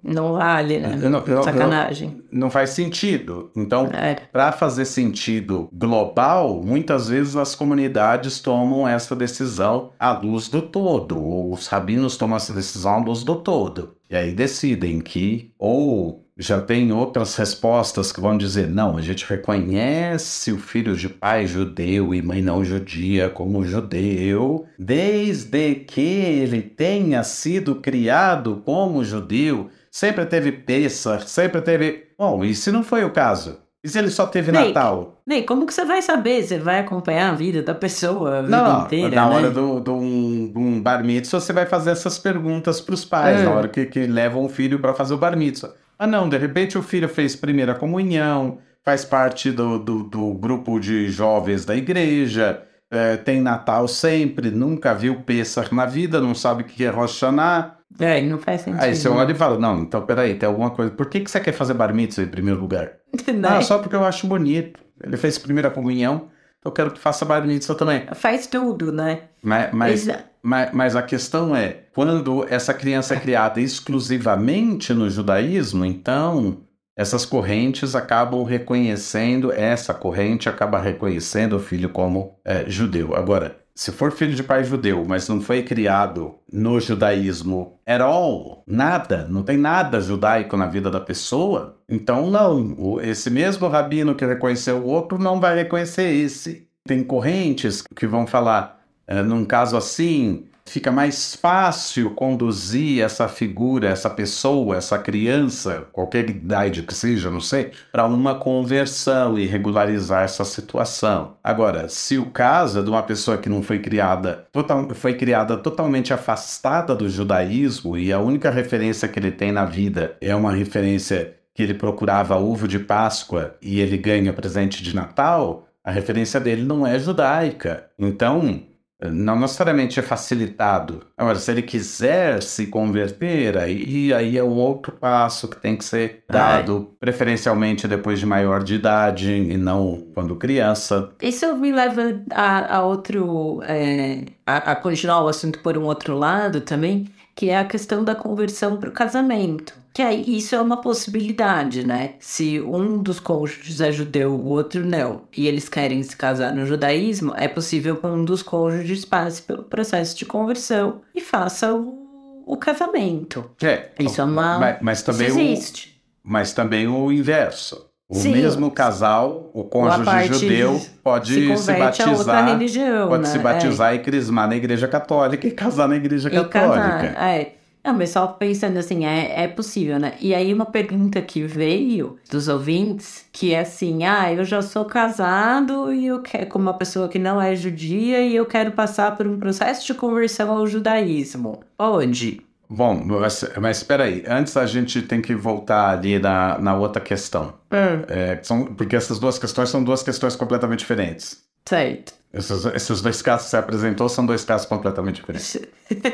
Não vale, né? Não, Sacanagem. Não, não, faz sentido. Então, é. para fazer sentido global, muitas vezes as comunidades tomam essa decisão à luz do todo. Os rabinos tomam essa decisão à luz do todo. E aí decidem que ou já tem outras respostas que vão dizer: não, a gente reconhece o filho de pai judeu e mãe não judia como judeu, desde que ele tenha sido criado como judeu, sempre teve Pessah, sempre teve. Bom, e se não foi o caso? E se ele só teve Ney, Natal? Ney, como que você vai saber? Você vai acompanhar a vida da pessoa a vida não, inteira, Na né? hora do, do, um, um bar mitzvah, você vai fazer essas perguntas para os pais, é. na hora que, que levam o filho para fazer o bar mitzvah. Ah, não, de repente o filho fez primeira comunhão, faz parte do, do, do grupo de jovens da igreja, é, tem Natal sempre, nunca viu Pessah na vida, não sabe o que é Rosh Hashanah. É, não faz sentido. Aí você olha e fala, não, então peraí, tem alguma coisa. Por que, que você quer fazer bar mitzvah em primeiro lugar? ah, só porque eu acho bonito. Ele fez primeira comunhão, então eu quero que faça bar mitzvah também. Faz tudo, né? Mas, mas, mas, mas, a questão é, quando essa criança é criada exclusivamente no judaísmo, então essas correntes acabam reconhecendo, essa corrente acaba reconhecendo o filho como é, judeu. Agora, se for filho de pai judeu, mas não foi criado no judaísmo at all, nada, não tem nada judaico na vida da pessoa, então não, esse mesmo rabino que reconheceu o outro não vai reconhecer esse. Tem correntes que vão falar, é, num caso assim, fica mais fácil conduzir essa figura, essa pessoa, essa criança, qualquer idade que seja, não sei, para uma conversão e regularizar essa situação. Agora, se o caso é de uma pessoa que não foi criada, total, foi criada totalmente afastada do judaísmo e a única referência que ele tem na vida é uma referência que ele procurava ovo de Páscoa e ele ganha presente de Natal, a referência dele não é judaica. Então, não necessariamente é facilitado. Agora, se ele quiser se converter, aí, aí é um outro passo que tem que ser dado, Ai. preferencialmente depois de maior de idade e não quando criança. Isso me leva a, a outro. É, a, a continuar o assunto por um outro lado também, que é a questão da conversão para o casamento. Que aí isso é uma possibilidade, né? Se um dos cônjuges é judeu, o outro não, e eles querem se casar no judaísmo, é possível que um dos cônjuges passe pelo processo de conversão e faça o, o casamento. É, isso é uma. Mas, mas também existe. O, mas também o inverso. O Sim. mesmo casal, o cônjuge judeu, pode se, se batizar. Religião, pode né? se batizar é. e crismar na igreja católica e casar na igreja e católica. Casar, é. Não, mas só pensando assim, é, é possível, né? E aí uma pergunta que veio dos ouvintes, que é assim, ah, eu já sou casado e eu quero com uma pessoa que não é judia e eu quero passar por um processo de conversão ao judaísmo. Onde? Bom, mas, mas espera aí, antes a gente tem que voltar ali na, na outra questão. Hum. É, são, porque essas duas questões são duas questões completamente diferentes. Certo. Esses, esses dois casos que você apresentou são dois casos completamente diferentes.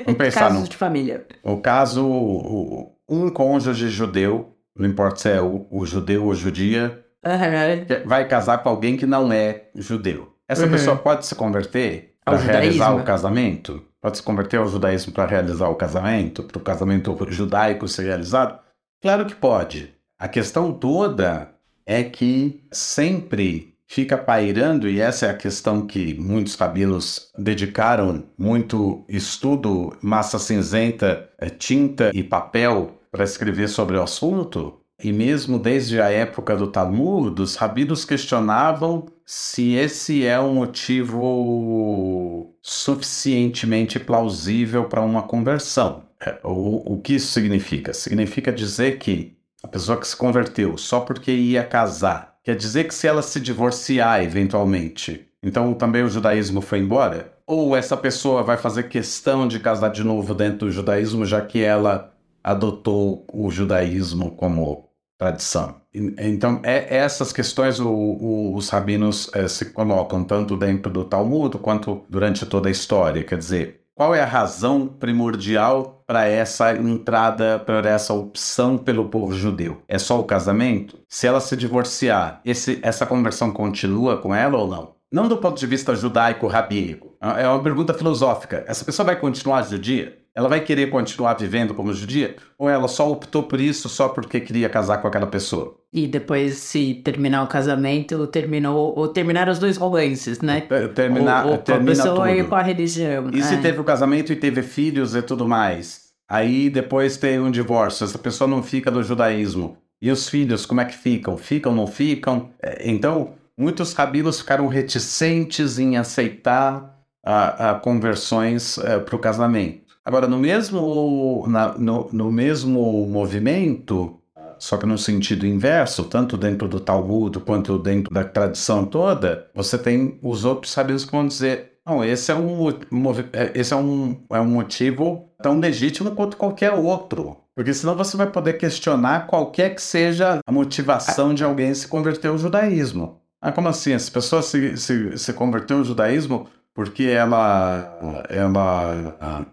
Vamos pensar Casos no, de família. O caso, o, um cônjuge judeu, não importa se é o, o judeu ou judia, uhum. vai casar com alguém que não é judeu. Essa uhum. pessoa pode se converter para realizar o casamento? Pode se converter ao judaísmo para realizar o casamento? Para o casamento judaico ser realizado? Claro que pode. A questão toda é que sempre fica pairando, e essa é a questão que muitos cabelos dedicaram muito estudo, massa cinzenta, eh, tinta e papel para escrever sobre o assunto. E mesmo desde a época do Talmud, os rabinos questionavam se esse é um motivo suficientemente plausível para uma conversão. Eh, o, o que isso significa? Significa dizer que a pessoa que se converteu só porque ia casar Quer dizer que se ela se divorciar eventualmente, então também o judaísmo foi embora? Ou essa pessoa vai fazer questão de casar de novo dentro do judaísmo, já que ela adotou o judaísmo como tradição. Então, é, essas questões o, o, os rabinos é, se colocam tanto dentro do Talmud quanto durante toda a história. Quer dizer, qual é a razão primordial para essa entrada, para essa opção pelo povo judeu? É só o casamento? Se ela se divorciar, esse, essa conversão continua com ela ou não? Não do ponto de vista judaico-rabínico. É uma pergunta filosófica. Essa pessoa vai continuar judia? Ela vai querer continuar vivendo como judia? Ou ela só optou por isso só porque queria casar com aquela pessoa? E depois, se terminar o casamento, terminou, ou terminar os dois romances, né? Terminar, ou, ou termina com a pessoa tudo. e com a religião. E se é. teve o casamento e teve filhos e tudo mais? Aí depois tem um divórcio, essa pessoa não fica no judaísmo. E os filhos, como é que ficam? Ficam, não ficam? É, Então, muitos rabinos ficaram reticentes em aceitar a, a conversões para o casamento. Agora, no mesmo, na- no, no mesmo movimento, só que no sentido inverso, tanto dentro do Talmud quanto dentro da tradição toda, você tem os outros sabios que vão dizer: não, esse é um, é- esse é um, é um motivo tão legítimo quanto qualquer outro. Porque senão você vai poder questionar qualquer que seja a motivação de alguém se converter ao judaísmo. Ah, como assim? Essa pessoa se, se, se converteu ao judaísmo porque ela, ela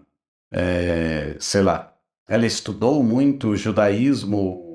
é, sei lá, ela estudou muito judaísmo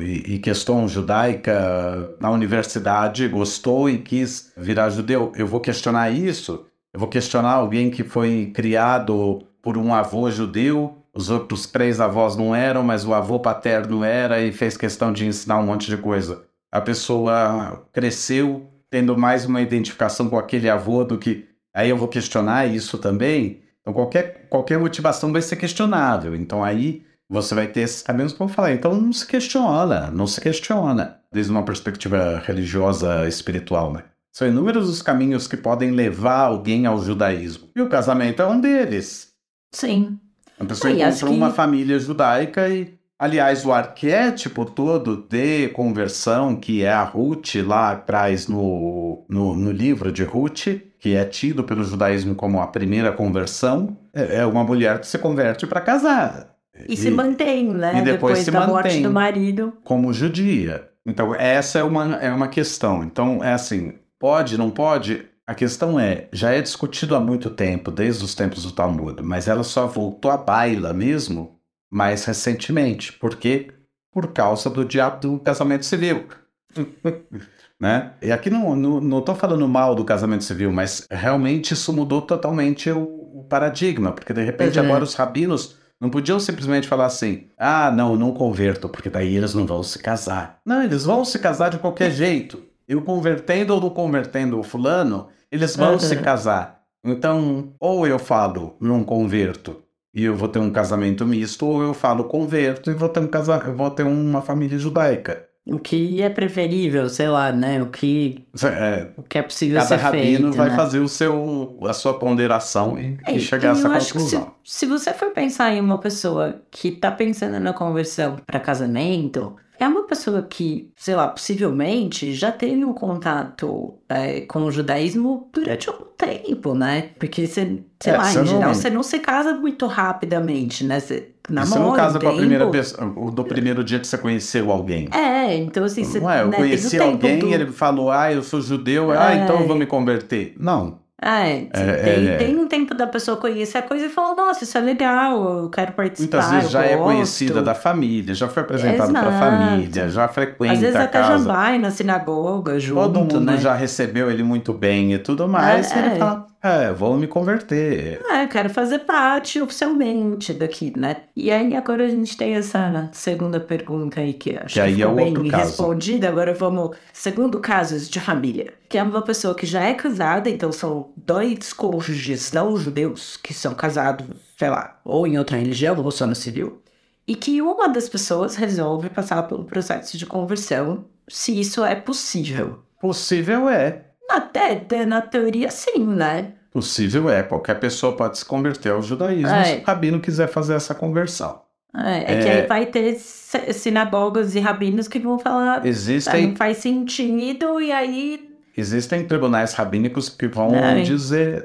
e, e questão judaica na universidade, gostou e quis virar judeu. Eu vou questionar isso? Eu vou questionar alguém que foi criado por um avô judeu, os outros três avós não eram, mas o avô paterno era e fez questão de ensinar um monte de coisa. A pessoa cresceu tendo mais uma identificação com aquele avô do que. Aí eu vou questionar isso também. Então qualquer, qualquer motivação vai ser questionável. Então aí você vai ter esses caminhos que vão falar. Então não se questiona, não se questiona. Desde uma perspectiva religiosa, espiritual, né? São inúmeros os caminhos que podem levar alguém ao judaísmo. E o casamento é um deles. Sim. A pessoa encontra que- uma família judaica e, aliás, o arquétipo todo de conversão que é a Ruth lá atrás no, no, no livro de Ruth, que é tido pelo judaísmo como a primeira conversão, é, é uma mulher que se converte para casar. E, se mantém, né? e depois se da morte mantém. do marido. como judia. Então, essa é uma, é uma questão. Então, é assim, pode, não pode? A questão é, já é discutido há muito tempo, desde os tempos do Talmud, mas ela só voltou à baila mesmo mais recentemente. Por quê? Por causa do diabo do casamento civil. né? E aqui não, não, não tô falando mal do casamento civil, mas realmente isso mudou totalmente o, paradigma, porque de repente Uhum. agora os rabinos não podiam simplesmente falar assim: ah, não, não converto, porque daí eles não vão se casar. Não, eles vão se casar de qualquer jeito. Eu convertendo ou não convertendo o fulano, eles vão Uhum. se casar. Então, ou eu falo, não converto, e eu vou ter um casamento misto, ou eu falo, converto e vou ter, um casa... vou ter uma família judaica. O que é preferível, sei lá, né? O que, É, o que é possível cada ser rabino feito, vai né? fazer o seu, a sua ponderação e, É, e chegar a essa que se, conclusão. se você for pensar em uma pessoa que tá pensando na conversão para casamento, é uma pessoa que, sei lá, possivelmente já teve um contato é, com o judaísmo durante algum tempo, né? Porque você, sei É, lá, em não- geral, você não se casa muito rapidamente, né? Você Namora você não casa um com a primeira pessoa, do primeiro dia que você conheceu alguém. É, então assim, você Não é, eu né, conheci alguém, do- ele falou, ah, eu sou judeu, ah, É. então eu vou me converter. Não. É, É, tem, é, é. tem um tempo da pessoa conhecer a coisa e falar, nossa, isso é legal, eu quero participar. Muitas vezes já é gosto." conhecida da família, já foi apresentado para a família, já frequenta Às vezes até já casa. vai na sinagoga junto, Todo mundo né? já recebeu ele muito bem e tudo mais, É, e ele é. fala, é, vou me converter. É, quero fazer parte oficialmente daqui, né? E aí agora a gente tem essa segunda pergunta aí que acho Que que, aí é bem caso. respondida. Agora vamos segundo casos de família, que é uma pessoa que já é casada, então são dois cônjuges não judeus que são casados, sei lá, ou em outra religião ou só no civil, e que uma das pessoas resolve passar pelo processo de conversão, se isso é possível. Possível é. Até, até na teoria, sim, né? Possível é. Qualquer pessoa pode se converter ao judaísmo É. se o rabino quiser fazer essa conversão. É, é que É. aí vai ter si- sinagogas e rabinos que vão falar "Ah, Existem, não faz sentido, e aí. Existem tribunais rabínicos que vão É. dizer,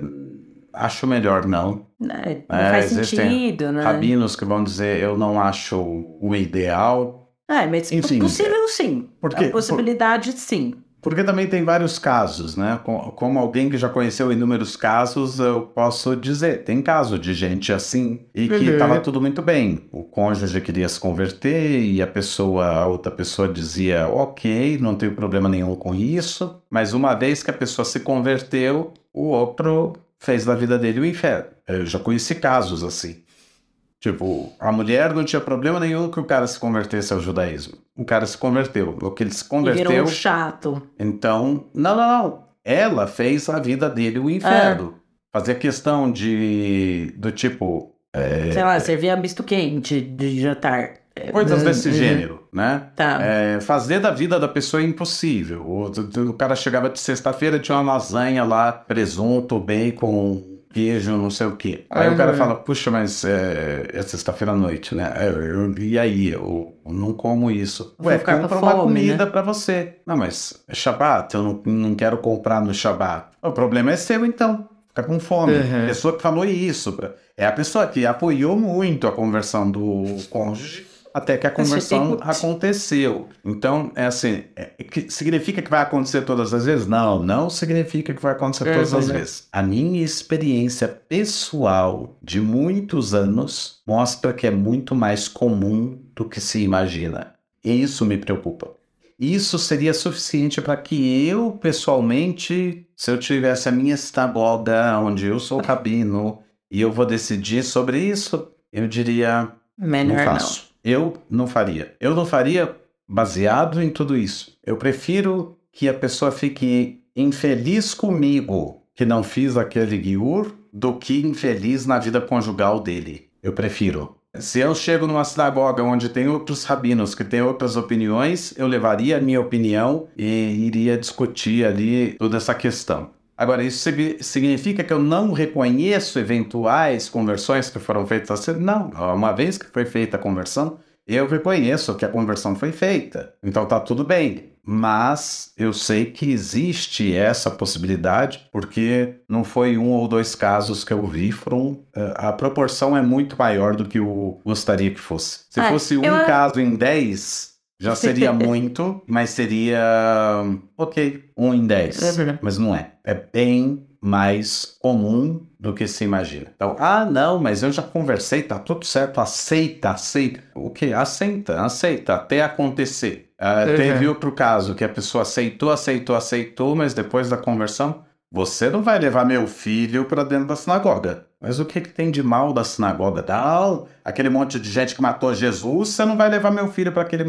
acho melhor não. né, não É, faz sentido, né? Rabinos que vão dizer, eu não acho o ideal. É, mas Enfim, possível sim. porque- a possibilidade sim. Porque também tem vários casos, né? Com- Como alguém que já conheceu inúmeros casos, eu posso dizer, tem caso de gente assim e que Uhum. estava tudo muito bem. O cônjuge queria se converter e a pessoa, a outra pessoa dizia, ok, não tenho problema nenhum com isso. Mas uma vez que a pessoa se converteu, o outro fez da vida dele o inferno. Eu já conheci casos assim. Tipo, a mulher não tinha problema nenhum que o cara se convertesse ao judaísmo. O cara se converteu. O que ele se converteu. virou um chato. Então, não, não, não. Ela fez a vida dele o inferno. Fazia questão de. do tipo. é, Sei lá, servia misto quente de jantar. coisas desse Uhum. gênero, né? Tá. É, fazer da vida da pessoa impossível. O, o- o cara chegava de sexta-feira, tinha uma lasanha lá, presunto, bacon, queijo, não sei o quê. Aí o cara fala, puxa, mas é, é sexta-feira à noite, né? Eu- e aí, eu, eu não como isso. Ué, ficar com compra uma fome, comida né? pra você. Não, mas é Shabat, eu não, não quero comprar no Shabat. O problema é seu, então. Fica com fome. Uhum. A pessoa que falou isso. É a pessoa que apoiou muito a conversão do cônjuge até que a conversão aconteceu. Então, é assim, é, que significa que vai acontecer todas as vezes? Não, não significa que vai acontecer É, todas as é. vezes. A minha experiência pessoal de muitos anos mostra que é muito mais comum do que se imagina. E isso me preocupa. Isso seria suficiente para que eu, pessoalmente, se eu tivesse a minha sinagoga, onde eu sou rabino, e eu vou decidir sobre isso, eu diria, Menor não não. Eu não faria. Eu não faria baseado em tudo isso. Eu prefiro que a pessoa fique infeliz comigo que não fiz aquele guiur do que infeliz na vida conjugal dele. Eu prefiro. Se eu chego numa sinagoga onde tem outros rabinos que têm outras opiniões, eu levaria a minha opinião e iria discutir ali toda essa questão. Agora, isso sig- significa que eu não reconheço eventuais conversões que foram feitas assim? Não. Uma vez que foi feita a conversão, eu reconheço que a conversão foi feita. Então tá tudo bem. Mas eu sei que existe essa possibilidade, porque não foi um ou dois casos que eu vi, foram. eh, A proporção é muito maior do que eu gostaria que fosse. Se Ah, fosse um eu- caso em 10, já seria muito, mas seria. Ok, um em 10. Uhum. Mas não é. É bem mais comum do que se imagina. Então, ah, não, mas eu já conversei, tá tudo certo, aceita, aceita. O que? Aceita, aceita, até acontecer. Ah, Uhum. Teve outro caso que a pessoa aceitou, aceitou, aceitou, mas depois da conversão, você não vai levar meu filho para dentro da sinagoga. Mas o que, que tem de mal da sinagoga? Não, aquele monte de gente que matou Jesus, você não vai levar meu filho para aquele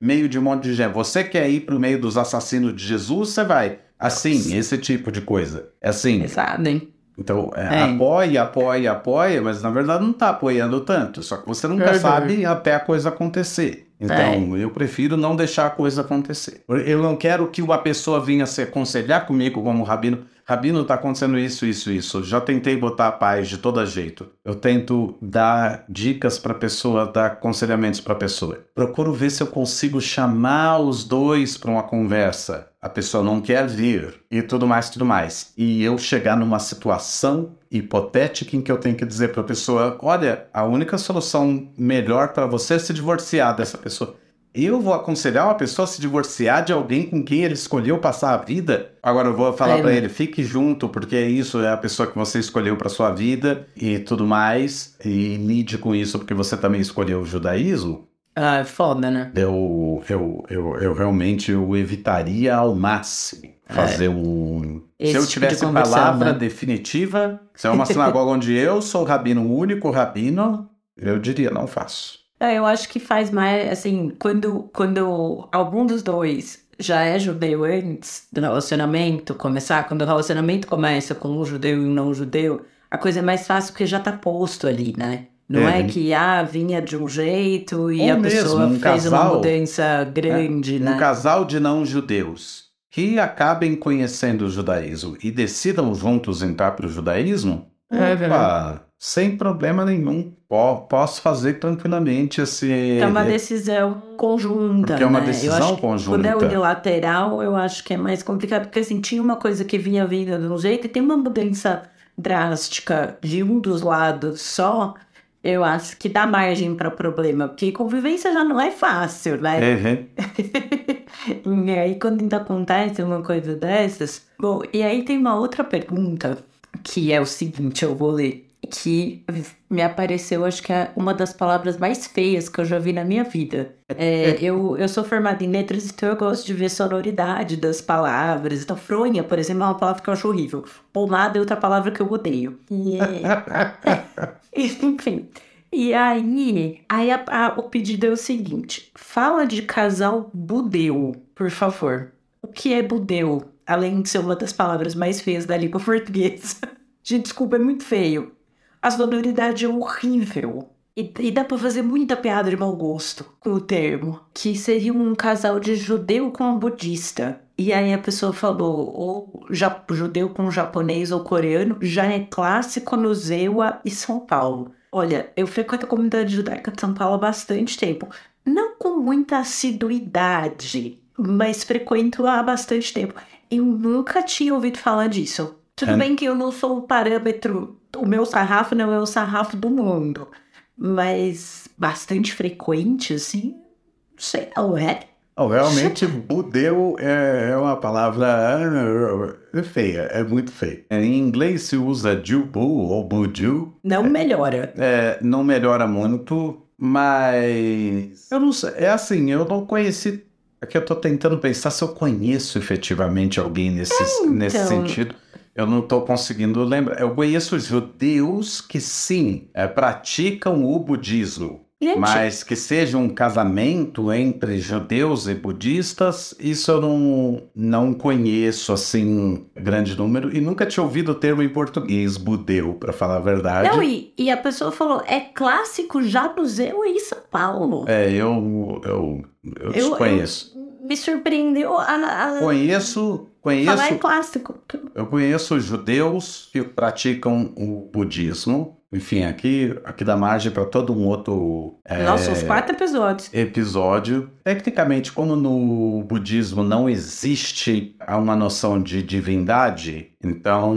meio de um monte de gente. Você quer ir para o meio dos assassinos de Jesus, você vai. Assim, esse tipo de coisa. É assim. Exato, hein? Então, é, É. apoia, apoia, apoia, mas na verdade não está apoiando tanto. Só que você nunca É, sabe até a coisa acontecer. Então, eu prefiro não deixar a coisa acontecer. Eu não quero que uma pessoa venha se aconselhar comigo como rabino. Rabino, tá acontecendo isso, isso, isso. Já tentei botar a paz de todo jeito. Eu tento dar dicas para pessoa, dar aconselhamentos para pessoa. Procuro ver se eu consigo chamar os dois para uma conversa. A pessoa não quer vir e tudo mais, tudo mais. E eu chegar numa situação hipotética em que eu tenho que dizer para a pessoa: olha, a única solução melhor para você é se divorciar dessa pessoa. Eu vou aconselhar uma pessoa a se divorciar de alguém com quem ele escolheu passar a vida. Agora eu vou falar É, para ele: fique junto, porque isso é a pessoa que você escolheu para sua vida e tudo mais. E lide com isso porque você também escolheu o judaísmo. Ah, é foda, né? Eu, eu, eu, eu realmente eu evitaria ao máximo fazer um. Esse se eu tipo de tivesse palavra né? definitiva, se é uma sinagoga onde eu sou o rabino, o único rabino, eu diria, não faço. É, eu acho que faz mais, assim, quando, quando algum dos dois já é judeu antes do relacionamento começar, quando o relacionamento começa com um judeu e um não judeu, a coisa é mais fácil porque já tá posto ali, né? Não É. é, que, ah, vinha de um jeito e a pessoa um fez uma mudança grande, Um né? casal de não judeus que acabem conhecendo o judaísmo e decidam juntos entrar para o judaísmo, É opa, sem problema nenhum. Po- Posso fazer tranquilamente esse. É uma decisão conjunta, Porque é uma né? decisão que Quando é conjunta. unilateral, eu acho que é mais complicado, porque assim, tinha uma coisa que vinha vindo de um jeito e tem uma mudança drástica de um dos lados só, eu acho que dá margem para problema, porque convivência já não é fácil, né? Uhum. e aí, quando ainda acontece uma coisa dessas. Bom, e aí tem uma outra pergunta, que é o seguinte: eu vou ler. Que me apareceu, acho que é uma das palavras mais feias que eu já vi na minha vida. É, eu, eu sou formada em letras, então eu gosto de ver sonoridade das palavras. Então, fronha, por exemplo, é uma palavra que eu acho horrível. Pomada é outra palavra que eu odeio. É... Enfim. E aí, aí a, a, o pedido é o seguinte: fala de casal budeu, por favor. O que é budeu? Além de ser uma das palavras mais feias da língua portuguesa. Gente, desculpa, é muito feio. A sonoridade é horrível. E, e, dá pra fazer muita piada de mau gosto com o termo. Que seria um casal de judeu com budista. E aí a pessoa falou, ou judeu com japonês ou coreano, já é clássico no Zewa e São Paulo. Olha, eu frequento a comunidade judaica de São Paulo há bastante tempo. Não com muita assiduidade, mas frequento há bastante tempo. Eu nunca tinha ouvido falar disso. Tudo é. bem que eu não sou o parâmetro, o meu sarrafo não é o sarrafo do mundo, mas bastante frequente, assim, não sei, não é? Oh, realmente, budeu é, é, uma palavra é feia, é muito feia. Em inglês se usa jubu ou buju. Não melhora. É, não melhora muito, mas. Eu não sei. É assim, eu não conheci. Aqui eu tô tentando pensar se eu conheço efetivamente alguém nesse, então... nesse sentido. Eu não estou conseguindo lembrar. Eu conheço judeus que sim, é, praticam o budismo. Gente. Mas que seja um casamento entre judeus e budistas, isso eu não, não conheço assim grande número e nunca tinha ouvido o termo em português, budeu, para falar a verdade. Não, e, e a pessoa falou, é clássico já no e em São Paulo. É, eu, eu, eu desconheço. Eu, me surpreendeu a, a... Conheço, conheço. Falar é clássico. Eu conheço judeus que praticam o budismo enfim, aqui, aqui dá margem para todo um outro. É, Nossa, uns quatro episódios. Episódio. Tecnicamente, como no budismo não existe uma noção de divindade, então,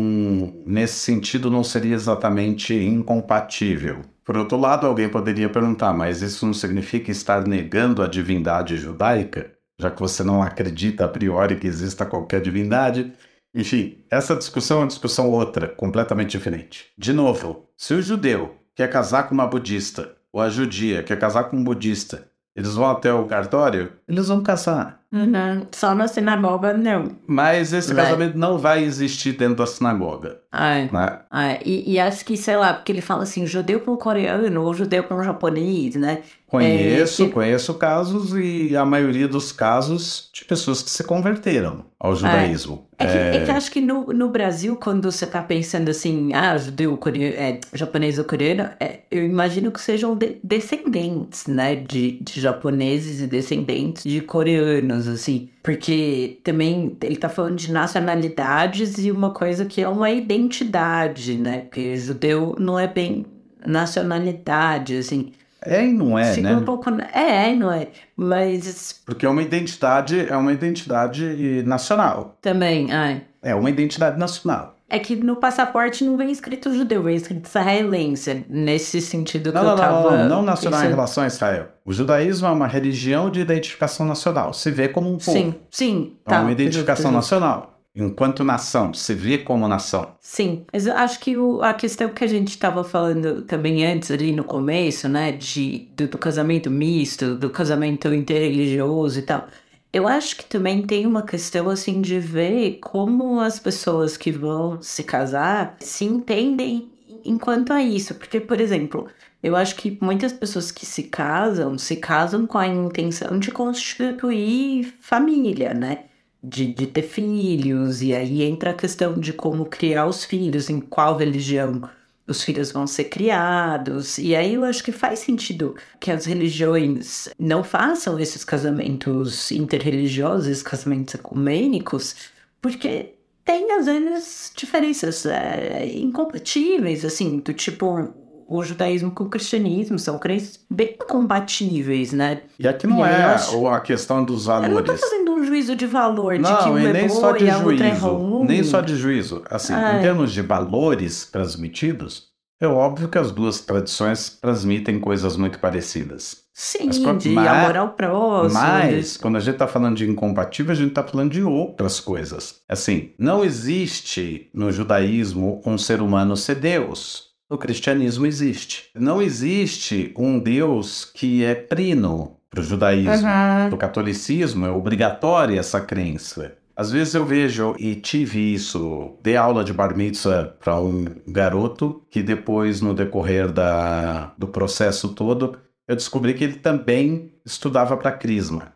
nesse sentido, não seria exatamente incompatível. Por outro lado, alguém poderia perguntar, mas isso não significa estar negando a divindade judaica? Já que você não acredita a priori que exista qualquer divindade, enfim, essa discussão é uma discussão outra, completamente diferente. De novo, se o judeu quer casar com uma budista, ou a judia quer casar com um budista, eles vão até o cartório, eles vão casar. Uhum. Só na sinagoga, não. Mas esse vai. casamento não vai existir dentro da sinagoga. Ai. Né? Ai. E, e, acho que, sei lá, porque ele fala assim, judeu com coreano ou judeu com japonês, né? Conheço, é, que... conheço casos e a maioria dos casos de pessoas que se converteram ao judaísmo. É, é, que, é... é que, acho que no, no Brasil, quando você está pensando assim, ah, judeu, coreano, é, japonês ou coreano, é, eu imagino que sejam de, descendentes, né, de, de japoneses e descendentes de coreanos, assim. Porque também ele está falando de nacionalidades e uma coisa que é uma identidade, né? Porque judeu não é bem nacionalidade, assim. É e não é, Fica né? Um pouco... É, é e não é. Mas. Porque é uma identidade, é uma identidade nacional. Também, é. É uma identidade nacional. É que no passaporte não vem escrito judeu, vem escrito israelense. Nesse sentido que não, eu não, tava. Não, não, não nacional pensando. em relação a Israel. O judaísmo é uma religião de identificação nacional. Se vê como um povo. Sim, sim. É tá, uma identificação nacional enquanto nação, se vê como nação. Sim, mas eu acho que o, a questão que a gente estava falando também antes, ali no começo, né, de, do, do casamento misto, do casamento interreligioso e tal, eu acho que também tem uma questão, assim, de ver como as pessoas que vão se casar se entendem enquanto a isso. Porque, por exemplo, eu acho que muitas pessoas que se casam, se casam com a intenção de constituir família, né? de, de ter filhos, e aí entra a questão de como criar os filhos, em qual religião os filhos vão ser criados. E aí eu acho que faz sentido que as religiões não façam esses casamentos interreligiosos, casamentos ecumênicos, porque tem às vezes diferenças é, incompatíveis, assim, do tipo o judaísmo com o cristianismo são crenças bem compatíveis, né? E aqui não e é acho... a questão dos valores. Eu não tô fazendo um juízo de valor, não, de que um é nem só de juízo, Nem só de juízo. Assim, Ai. em termos de valores transmitidos, É óbvio que as duas tradições transmitem coisas muito parecidas. Sim, Mas de mas- amor ao próximo. Mas, quando a gente está falando de incompatível, a gente está falando de outras coisas. Assim, não existe no judaísmo um ser humano ser Deus. No cristianismo existe. Não existe um Deus que é trino para o judaísmo. Uhum. No catolicismo é obrigatória essa crença. Às vezes eu vejo e tive isso, dei aula de bar mitzvah para um garoto que depois, no decorrer da, do processo todo, eu descobri que ele também estudava para crisma.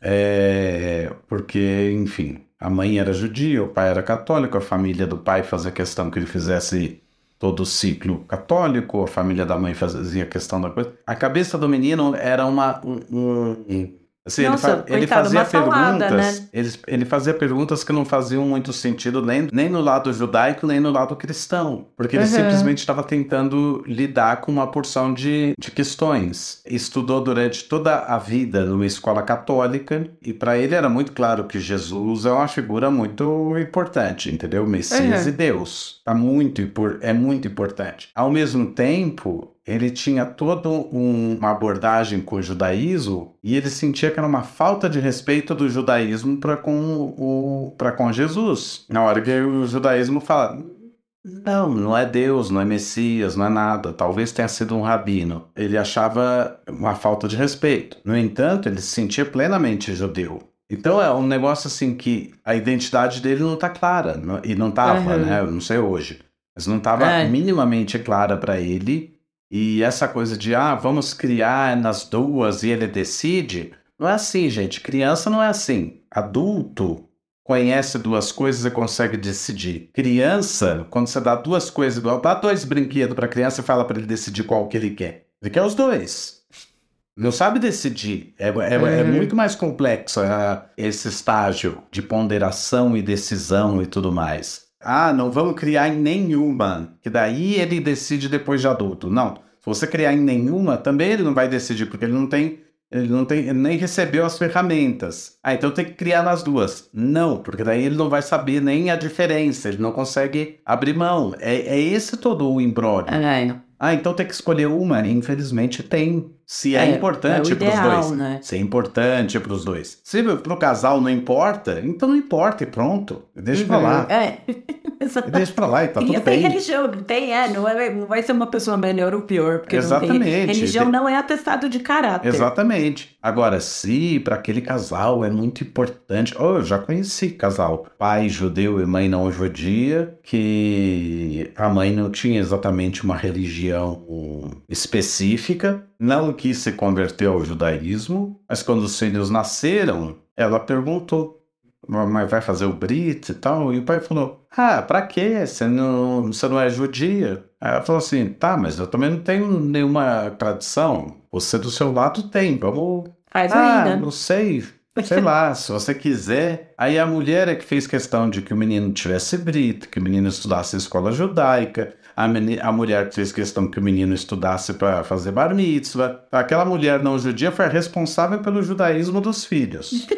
É, porque, enfim, a mãe era judia, o pai era católico, a família do pai fazia questão que ele fizesse todo o ciclo católico, a família da mãe fazia questão da coisa. A cabeça do menino era uma. Um, um- assim, ele, Nossa, fa- ele coitado, fazia perguntas. né? Ele, ele fazia perguntas que não faziam muito sentido nem, nem no lado judaico, nem no lado cristão. Porque ele Uhum. simplesmente estava tentando lidar com uma porção de, de questões. Estudou durante toda a vida numa escola católica, e para ele era muito claro que Jesus é uma figura muito importante, entendeu? Messias Uhum. e Deus. Tá muito, é muito importante. Ao mesmo tempo, ele tinha toda um- uma abordagem com o judaísmo e ele sentia que era uma falta de respeito do judaísmo para com, o, com Jesus. Na hora que o judaísmo fala. Não, não é Deus, não é Messias, não é nada. Talvez tenha sido um rabino. Ele achava uma falta de respeito. No entanto, ele se sentia plenamente judeu. Então é um negócio assim que a identidade dele não tá clara. E não tava, Uhum. né? Eu não sei hoje. Mas não tava É. minimamente clara para ele. E essa coisa de, ah, vamos criar nas duas e ele decide. Não é assim, gente. Criança não é assim. Adulto conhece duas coisas e consegue decidir. Criança, quando você dá duas coisas igual, dá dois brinquedos para criança e fala para ele decidir qual que ele quer. Ele quer os dois. Não sabe decidir. É, é, é Uhum. muito mais complexo ah, esse estágio de ponderação e decisão e tudo mais. Ah, não vamos criar em nenhuma, que daí ele decide depois de adulto. Não. Se você criar em nenhuma, também ele não vai decidir, porque ele não tem. Ele não tem, ele nem recebeu as ferramentas. Ah, então tem que criar nas duas. Não, porque daí ele não vai saber nem a diferença, ele não consegue abrir mão. É, é esse todo o embrólio. É, Ah, então tem que escolher uma. Infelizmente tem. Se é, É, importante é para os dois. né? Se é importante para os dois. Se para o casal não importa, então não importa e pronto. Deixa pra lá. É. Deixa pra lá e tá tudo tem bem. religião, não tem, é, não, é, não vai ser uma pessoa melhor ou pior, porque não Exatamente. tem, religião Tem- não é atestado de caráter. Exatamente. Agora, se para aquele casal é muito importante. Oh, eu já conheci casal, pai judeu e mãe não judia, que a mãe não tinha exatamente uma religião específica, não quis se converter ao judaísmo, mas quando os filhos nasceram, ela perguntou. Mas vai fazer o Brit e tal? E o pai falou: Ah, pra quê? Você não, você não é judia? Aí ela falou assim: Tá, mas eu também não tenho nenhuma tradição. Você do seu lado tem, vamos. Faz Ah, ainda. não sei. Sei lá, se você quiser. Aí a mulher é que fez questão de que o menino tivesse brito, que o menino estudasse escola judaica. A, meni- a mulher que fez questão que o menino estudasse para fazer bar mitzvah. Aquela mulher não judia foi a responsável pelo judaísmo dos filhos.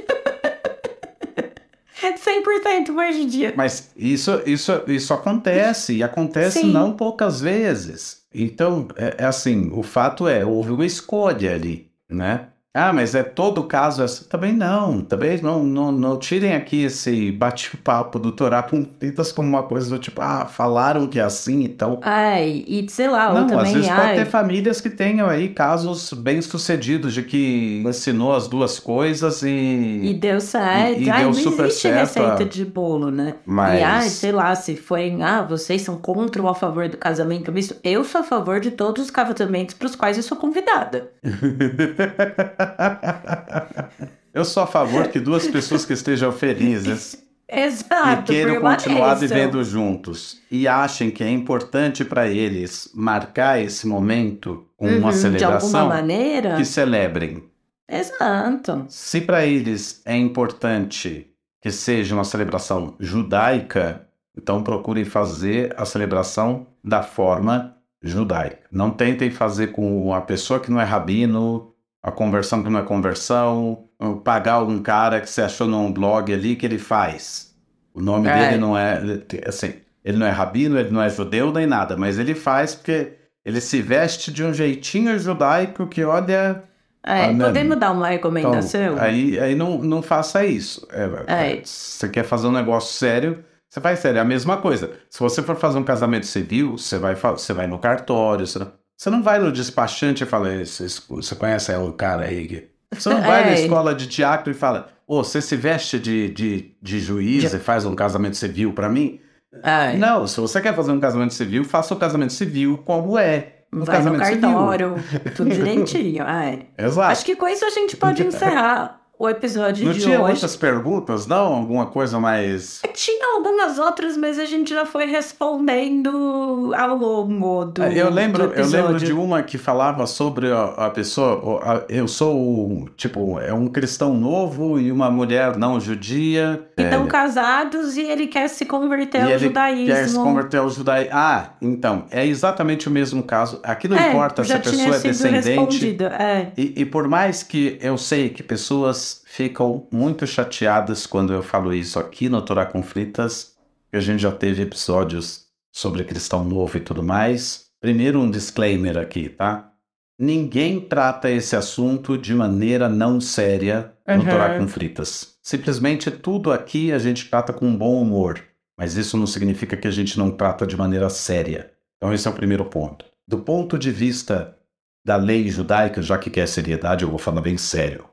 É 100% hoje em dia. Mas isso, isso, isso acontece, e acontece Sim. não poucas vezes. Então, é, é assim, o fato é, houve uma escolha ali, né? Ah, mas é todo caso assim? Também não, também não, não, não tirem aqui esse bate-papo do Torá com pintas como uma coisa do tipo, ah, falaram que é assim, então... Ai, e sei lá, ou Não, também, às vezes ai, pode ter famílias que tenham aí casos bem-sucedidos de que ensinou as duas coisas e e... deu certo. e- e ai, deu não super existe certo, receita ah. de bolo, né? Mas- E ai, sei lá, se foi, ah, vocês são contra ou a favor do casamento misto. Eu sou a favor de todos os casamentos para os quais eu sou convidada. Eu sou a favor que duas pessoas que estejam felizes e Exato, queiram continuar vivendo juntos e achem que é importante para eles marcar esse momento com Uhum, uma de alguma celebração, maneira. que celebrem. Exato. Se para eles é importante que seja uma celebração judaica, então procurem fazer a celebração da forma judaica. Não tentem fazer com a pessoa que não é rabino, a conversão que não é conversão, pagar um cara que você achou num blog ali que ele faz. O nome É. dele não é. Assim, ele não é rabino, ele não é judeu nem nada, mas ele faz porque ele se veste de um jeitinho judaico que olha. É, Ah, não. podemos dar uma recomendação? Então, aí aí não, não faça isso. É, É. Você quer fazer um negócio sério, você faz sério. É a mesma coisa. Se você for fazer um casamento civil, você vai, você vai no cartório, você você não vai no despachante e fala, "Esse- esse- você conhece o cara aí? que-" Você não vai na É. escola de teatro e fala, ô, você se veste de, de, de juiz De- e faz um casamento civil pra mim? É, Não, se você quer fazer um casamento civil, faça o casamento civil como é. Um vai no casamento civil. cartório, tudo direitinho. é. Exato. Acho que com isso a gente pode encerrar o episódio Não de tinha hoje. outras perguntas, não? Alguma coisa mais. Tinha algumas outras, mas a gente já foi respondendo ao longo do É, Eu lembro, do eu lembro de uma que falava sobre a, a pessoa. a- eu sou, tipo, é um cristão novo e uma mulher não judia. é, estão casados e ele quer se converter e ao ele judaísmo. quer se converter ao judaísmo. Ah, então, é exatamente o mesmo caso. Aqui não é, importa se a tinha pessoa é descendente. É. E, e por mais que eu sei que pessoas ficam muito chateadas quando eu falo isso aqui no Torá com Fritas, que a gente já teve episódios sobre cristão novo e tudo mais. Primeiro um disclaimer aqui, tá? Ninguém trata esse assunto de maneira não séria no Uhum. Torá com Fritas. Simplesmente tudo aqui a gente trata com bom humor, mas isso não significa que a gente não trata de maneira séria. Então esse é o primeiro ponto. Do ponto de vista da lei judaica, já que quer seriedade, eu vou falar bem sério.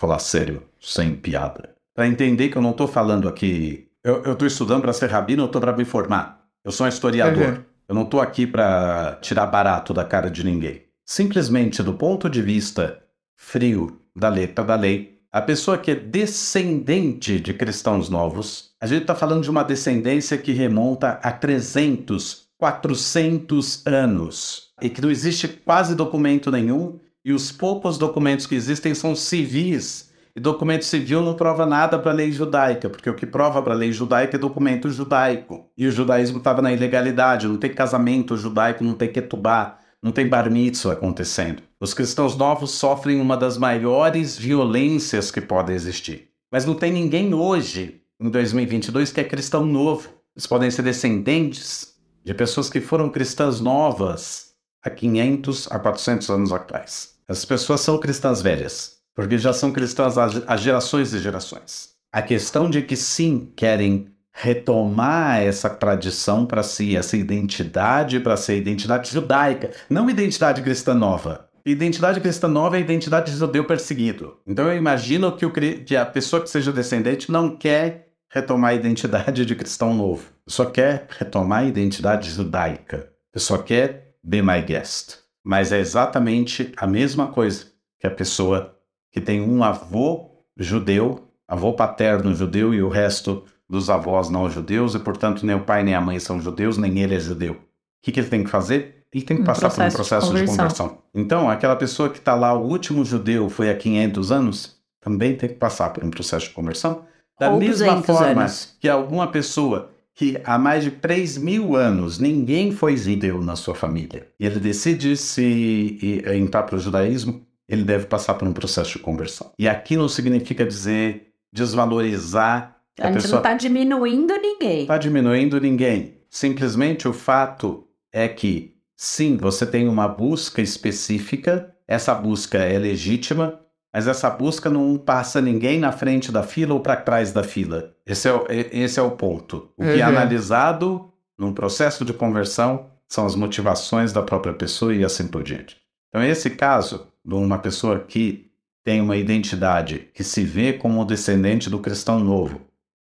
Falar sério, sem piada. Para entender que eu não estou falando aqui. Eu estou estudando para ser rabino, eu estou para me formar. Eu sou um historiador. Uhum. Eu não estou aqui para tirar barato da cara de ninguém. Simplesmente do ponto de vista frio da letra da lei, a pessoa que é descendente de cristãos novos, a gente está falando de uma descendência que remonta a 300, 400 anos e que não existe quase documento nenhum e os poucos documentos que existem são civis. E documento civil não prova nada para a lei judaica, porque o que prova para a lei judaica é documento judaico. E o judaísmo estava na ilegalidade, não tem casamento judaico, não tem ketubá, não tem bar mitzvah acontecendo. Os cristãos novos sofrem uma das maiores violências que podem existir. Mas não tem ninguém hoje, em 2022, que é cristão novo. Eles podem ser descendentes de pessoas que foram cristãs novas há 500 a 400 anos atrás. As pessoas são cristãs velhas, porque já são cristãs há gerações e gerações. A questão de que sim, querem retomar essa tradição para si, essa identidade para ser identidade judaica, não identidade cristã nova. Identidade cristã nova é identidade de judeu perseguido. Então eu imagino que, o, que a pessoa que seja descendente não quer retomar a identidade de cristão novo. Só quer retomar a identidade judaica. Só quer be my guest. Mas é exatamente a mesma coisa que a pessoa que tem um avô judeu, avô paterno judeu e o resto dos avós não judeus, e portanto nem o pai nem a mãe são judeus, nem ele é judeu. O que, que ele tem que fazer? Ele tem que Um passar por um processo de processo de conversão. conversão. Então, aquela pessoa que está lá, o último judeu foi há 500 anos, também tem que passar por um processo de conversão. Da Ou mesma 200 forma anos. que alguma pessoa que há mais de 3 mil anos ninguém foi judeu na sua família, e ele decide se entrar para o judaísmo, ele deve passar por um processo de conversão. E aqui não significa dizer desvalorizar A gente pessoa não tá diminuindo ninguém. está diminuindo ninguém. Simplesmente o fato é que, sim, você tem uma busca específica, essa busca é legítima, mas essa busca não passa ninguém na frente da fila ou para trás da fila. Esse é, o, esse é o ponto. O que é Uhum. analisado num processo de conversão são as motivações da própria pessoa e assim por diante. Então, esse caso de uma pessoa que tem uma identidade que se vê como descendente do cristão novo,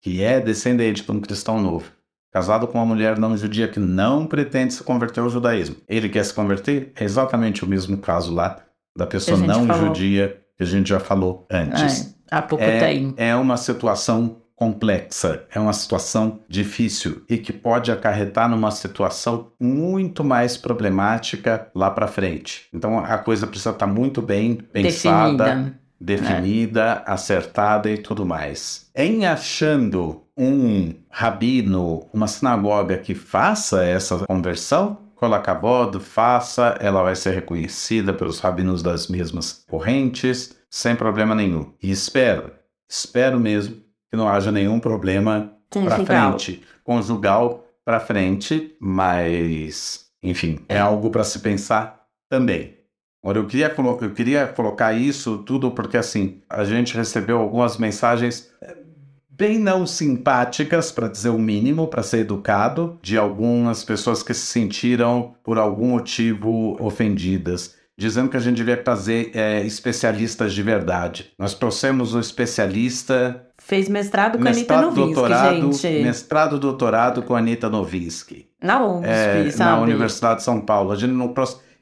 que é descendente de um cristão novo, casado com uma mulher não judia que não pretende se converter ao judaísmo. Ele quer se converter? É exatamente o mesmo caso lá da pessoa não falou. judia que a gente já falou antes. É, há pouco É, tempo. é uma situação complexa, é uma situação difícil e que pode acarretar numa situação muito mais problemática lá para frente. Então a coisa precisa estar muito bem pensada, Definida. definida, acertada e tudo mais. Em achando um rabino, uma sinagoga que faça essa conversão, Colacabod, faça, ela vai ser reconhecida pelos rabinos das mesmas correntes, sem problema nenhum. E espero, espero mesmo que não haja nenhum problema para frente conjugal para frente, mas, enfim, é algo para se pensar também. Agora, eu queria, eu queria colocar isso tudo porque, assim, a gente recebeu algumas mensagens bem não simpáticas, para dizer o mínimo, para ser educado, de algumas pessoas que se sentiram, por algum motivo, ofendidas dizendo que a gente devia trazer é, especialistas de verdade. Nós trouxemos um especialista. Fez mestrado com a Anitta Novinsky, doutorado, gente. Mestrado doutorado com a Anitta Novinsky. Na USP, é, sabe? Na Universidade de São Paulo. A gente não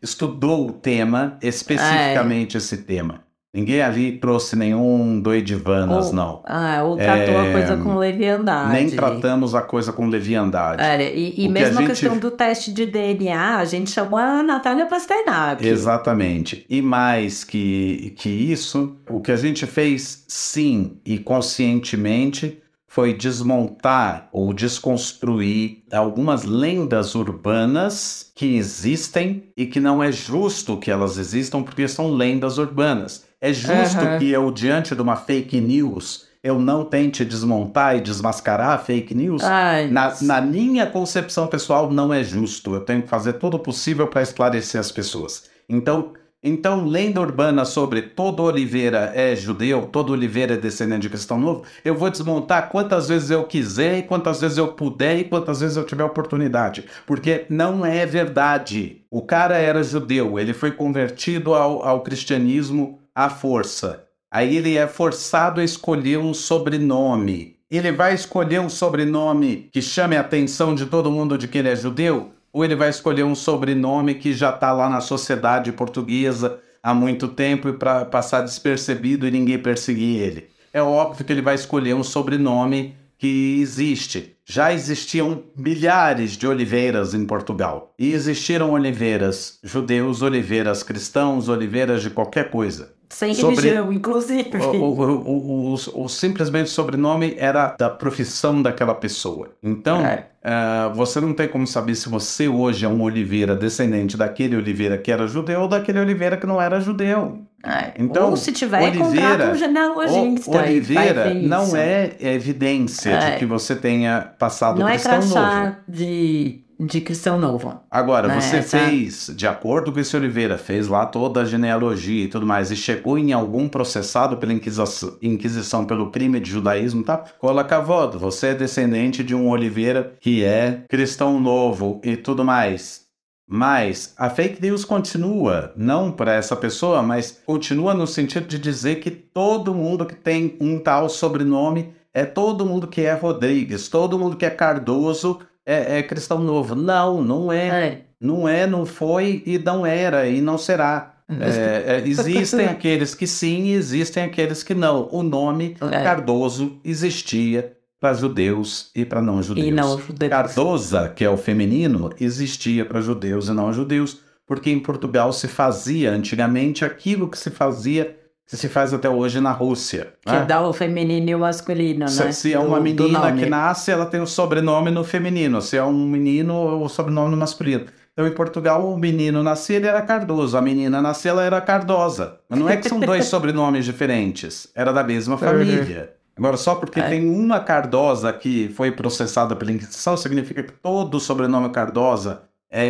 estudou o tema, especificamente é. esse tema. Ninguém ali trouxe nenhum doidivanas, ou, não. Ah, ou tratou é, a coisa com leviandade. Nem tratamos a coisa com leviandade. É, e, e mesmo a, a gente... questão do teste de DNA, a gente chamou a Natália Pasternak. Exatamente. E mais que, que isso, o que a gente fez, sim, e conscientemente, foi desmontar ou desconstruir algumas lendas urbanas que existem e que não é justo que elas existam porque são lendas urbanas. É justo uhum. que eu, diante de uma fake news, eu não tente desmontar e desmascarar a fake news? Ai, na, na, minha concepção pessoal, não é justo. Eu tenho que fazer todo o possível para esclarecer as pessoas. Então, então, lenda urbana sobre todo Oliveira é judeu, todo Oliveira é descendente de cristão novo, eu vou desmontar quantas vezes eu quiser, e quantas vezes eu puder e quantas vezes eu tiver oportunidade. Porque não é verdade. O cara era judeu, ele foi convertido ao, ao cristianismo à força. Aí ele é forçado a escolher um sobrenome. Ele vai escolher um sobrenome que chame a atenção de todo mundo de que ele é judeu? Ou ele vai escolher um sobrenome que já está lá na sociedade portuguesa há muito tempo e para passar despercebido e ninguém perseguir ele? É óbvio que ele vai escolher um sobrenome que existe. Já existiam milhares de oliveiras em Portugal. E existiram oliveiras judeus, oliveiras cristãos, oliveiras de qualquer coisa. Sem sobre... religião, inclusive. O, o, o, o, simplesmente sobrenome era da profissão daquela pessoa. Então, é. uh, você não tem como saber se você hoje é um Oliveira descendente daquele Oliveira que era judeu ou daquele Oliveira que não era judeu. É. Então, ou se tiver, Oliveira, um genealogista. Oliveira não é evidência é. de que você tenha passado não é crachá de de cristão novo. Agora, né? você Essa... fez, de acordo com esse Oliveira, fez lá toda a genealogia e tudo mais, e chegou em algum processado pela Inquisição, Inquisição pelo crime de judaísmo, tá? Coloca a voto. Você é descendente de um Oliveira que é cristão novo e tudo mais. Mas a fake news continua, não para essa pessoa, mas continua no sentido de dizer que todo mundo que tem um tal sobrenome é todo mundo que é Rodrigues, todo mundo que é Cardoso é, é cristão novo. Não, não é. é. Não é, não foi e não era e não será. É, é, existem aqueles que sim e existem aqueles que não. O nome é. Cardoso existia para judeus e para não judeus. E não judeus. Cardosa, que é o feminino, existia para judeus e não judeus, porque em Portugal se fazia antigamente aquilo que se fazia que se faz até hoje na Rússia. Que né? dá o feminino e o masculino, se, né? Se é uma do, menina do que nasce, ela tem o sobrenome no feminino. Se é um menino, o sobrenome no masculino. Então, em Portugal, o menino nascia, ele era Cardoso. A menina nascia, ela era Cardosa. Mas não é que são dois sobrenomes diferentes. Era da mesma família. Agora, só porque é. tem uma Cardosa que foi processada pela Inquisição, significa que todo o sobrenome Cardosa é,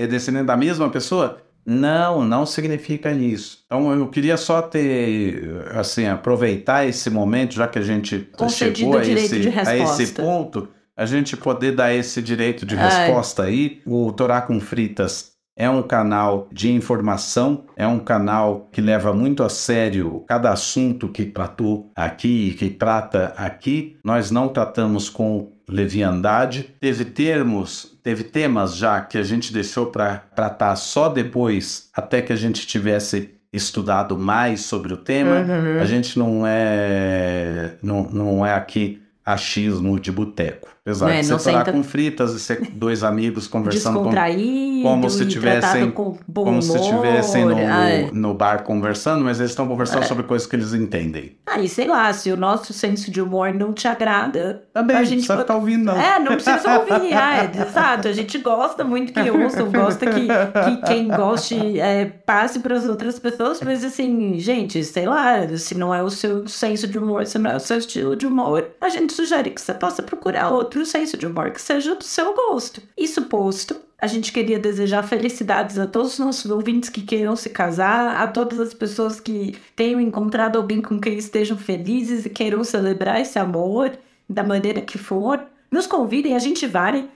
é, é descendente da mesma pessoa? Não, não significa isso. Então eu queria só ter, assim, aproveitar esse momento, já que a gente Concedido chegou a esse, a esse ponto, a gente poder dar esse direito de resposta Ai. aí. O Torá com Fritas é um canal de informação, é um canal que leva muito a sério cada assunto que tratou aqui que trata aqui. Nós não tratamos com leviandade. Teve termos, teve temas já que a gente deixou para tratar só depois, até que a gente tivesse estudado mais sobre o tema. Uhum. A gente não é não, não é aqui achismo de boteco. Apesar é, de você parar com fritas e ser dois amigos conversando com, como se tivessem com como se tivessem no, no, no, bar conversando, mas eles estão conversando é. sobre coisas que eles entendem. Ah, e sei lá, se o nosso senso de humor não te agrada, também a gente precisa ficar ouvindo não. É, não precisa ouvir. ah, é, exato, a gente gosta muito que ouçam, gosta que, que quem goste é, passe para as outras pessoas, mas assim, gente, sei lá, se não é o seu senso de humor, se não é o seu estilo de humor, a gente sugere que você possa procurar outro senso de humor que seja do seu gosto. Isso posto, a gente queria desejar felicidades a todos os nossos ouvintes que queiram se casar, a todas as pessoas que tenham encontrado alguém com quem estejam felizes e queiram celebrar esse amor da maneira que for. Nos convidem, a gente vai.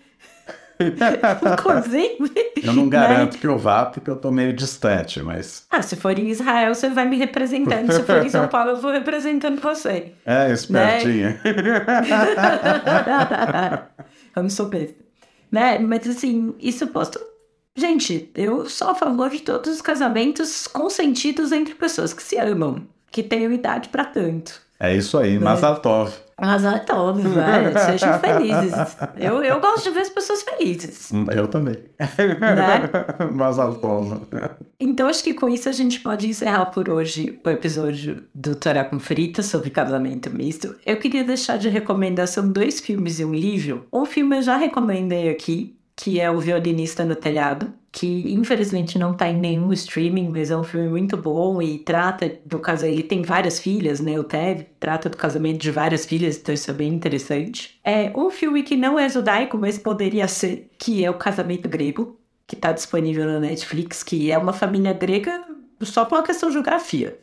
Inclusive. Eu não garanto né? que eu vá, porque eu tô meio distante, mas. Ah, se for em Israel, você vai me representando. Se for em São Paulo, eu vou representando você. É, espertinha. Né? Vamos super né? Mas assim, isso posto. Gente, eu sou a favor de todos os casamentos consentidos entre pessoas que se amam, que tenham idade para tanto. É isso aí, né? Mazatov. Mazatov, velho. Sejam felizes. Eu, eu gosto de ver as pessoas felizes. Eu também. Né? Mazatov. Então acho que com isso a gente pode encerrar por hoje o episódio do Torá com Frita sobre casamento misto. Eu queria deixar de recomendação dois filmes e um livro. Um filme eu já recomendei aqui, que é O Violinista no Telhado, que infelizmente não tá em nenhum streaming, mas é um filme muito bom e trata do casamento. Ele tem várias filhas, né? O Ted trata do casamento de várias filhas, então isso é bem interessante. É um filme que não é judaico, mas poderia ser, que é O Casamento Grego, que tá disponível na Netflix, que é uma família grega só por uma questão de geografia.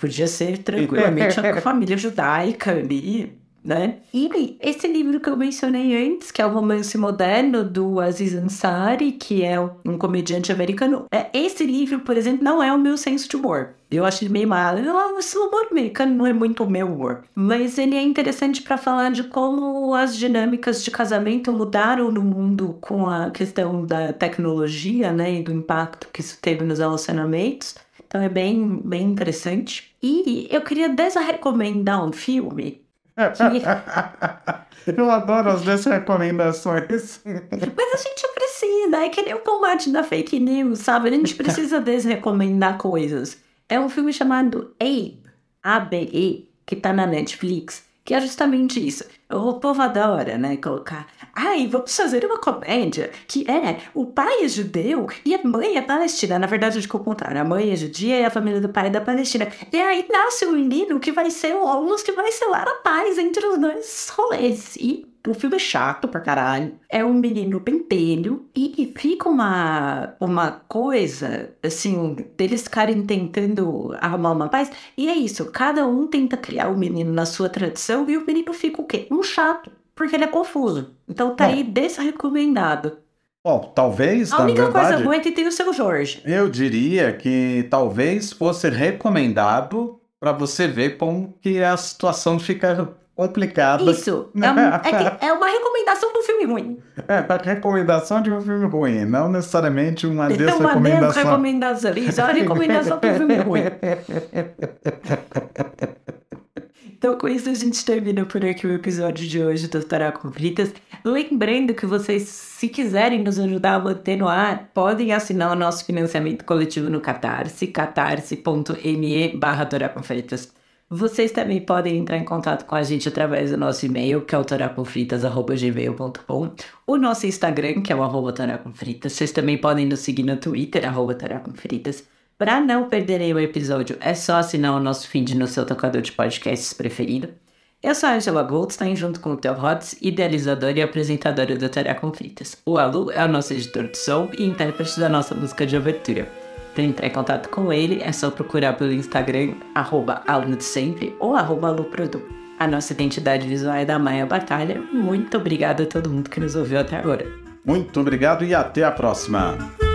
Podia ser tranquilamente uma família judaica ali, né? E esse livro que eu mencionei antes, que é o romance moderno do Aziz Ansari, que é um comediante americano, é, esse livro, por exemplo, não é o meu senso de humor. Eu acho ele meio mal. Esse humor americano não é muito o meu humor. Mas ele é interessante para falar de como as dinâmicas de casamento mudaram no mundo com a questão da tecnologia, né? E do impacto que isso teve nos relacionamentos. Então é bem, bem interessante. E eu queria desrecomendar um filme Eu adoro as minhas recomendações. Mas a gente precisa, é que nem o combate da fake news, sabe? A gente precisa desrecomendar coisas. É um filme chamado Abe, A-B-E, que tá na Netflix que é justamente isso. O povo adora, né, colocar. Ai, vamos fazer uma comédia que é o pai é judeu e a mãe é palestina. Na verdade, o contrário. A mãe é judia e a família do pai é da Palestina. E aí nasce um menino que vai ser o Aulus, que vai selar a paz entre os dois rolês. E o filme é chato pra caralho. É um menino pentelho e fica uma, uma coisa, assim, deles ficarem tentando arrumar uma paz. E é isso, cada um tenta criar o menino na sua tradição e o menino fica o quê? Um chato, porque ele é confuso. Então tá aí desrecomendado. Bom, talvez. A única verdade, coisa boa é que tem o seu Jorge. Eu diria que talvez fosse recomendado para você ver como que a situação fica complicada. Isso. É, um, é, é, uma recomendação do filme ruim. É, para recomendação de um filme ruim, não necessariamente uma desrecomendação. É uma desrecomendação. Isso é uma recomendação do filme ruim. Então, com isso, a gente termina por aqui o episódio de hoje do Tará com Fritas. Lembrando que vocês, se quiserem nos ajudar a manter no ar, podem assinar o nosso financiamento coletivo no Catarse, catarse.me barra vocês também podem entrar em contato com a gente através do nosso e-mail, que é autoracomfritas.gmail.com, o nosso Instagram, que é o arroba Vocês também podem nos seguir no Twitter, arroba Para não perderem o episódio, é só assinar o nosso feed no seu tocador de podcasts preferido. Eu sou a Angela Goldstein, junto com o Theo Rods, idealizadora e apresentadora do Tará. O Alu é o nosso editor de som e intérprete da nossa música de abertura. Para entrar em contato com ele, é só procurar pelo Instagram, arroba aluno de sempre ou arroba aluprodu. A nossa identidade visual é da Maia Batalha. Muito obrigada a todo mundo que nos ouviu até agora. Muito obrigado e até a próxima!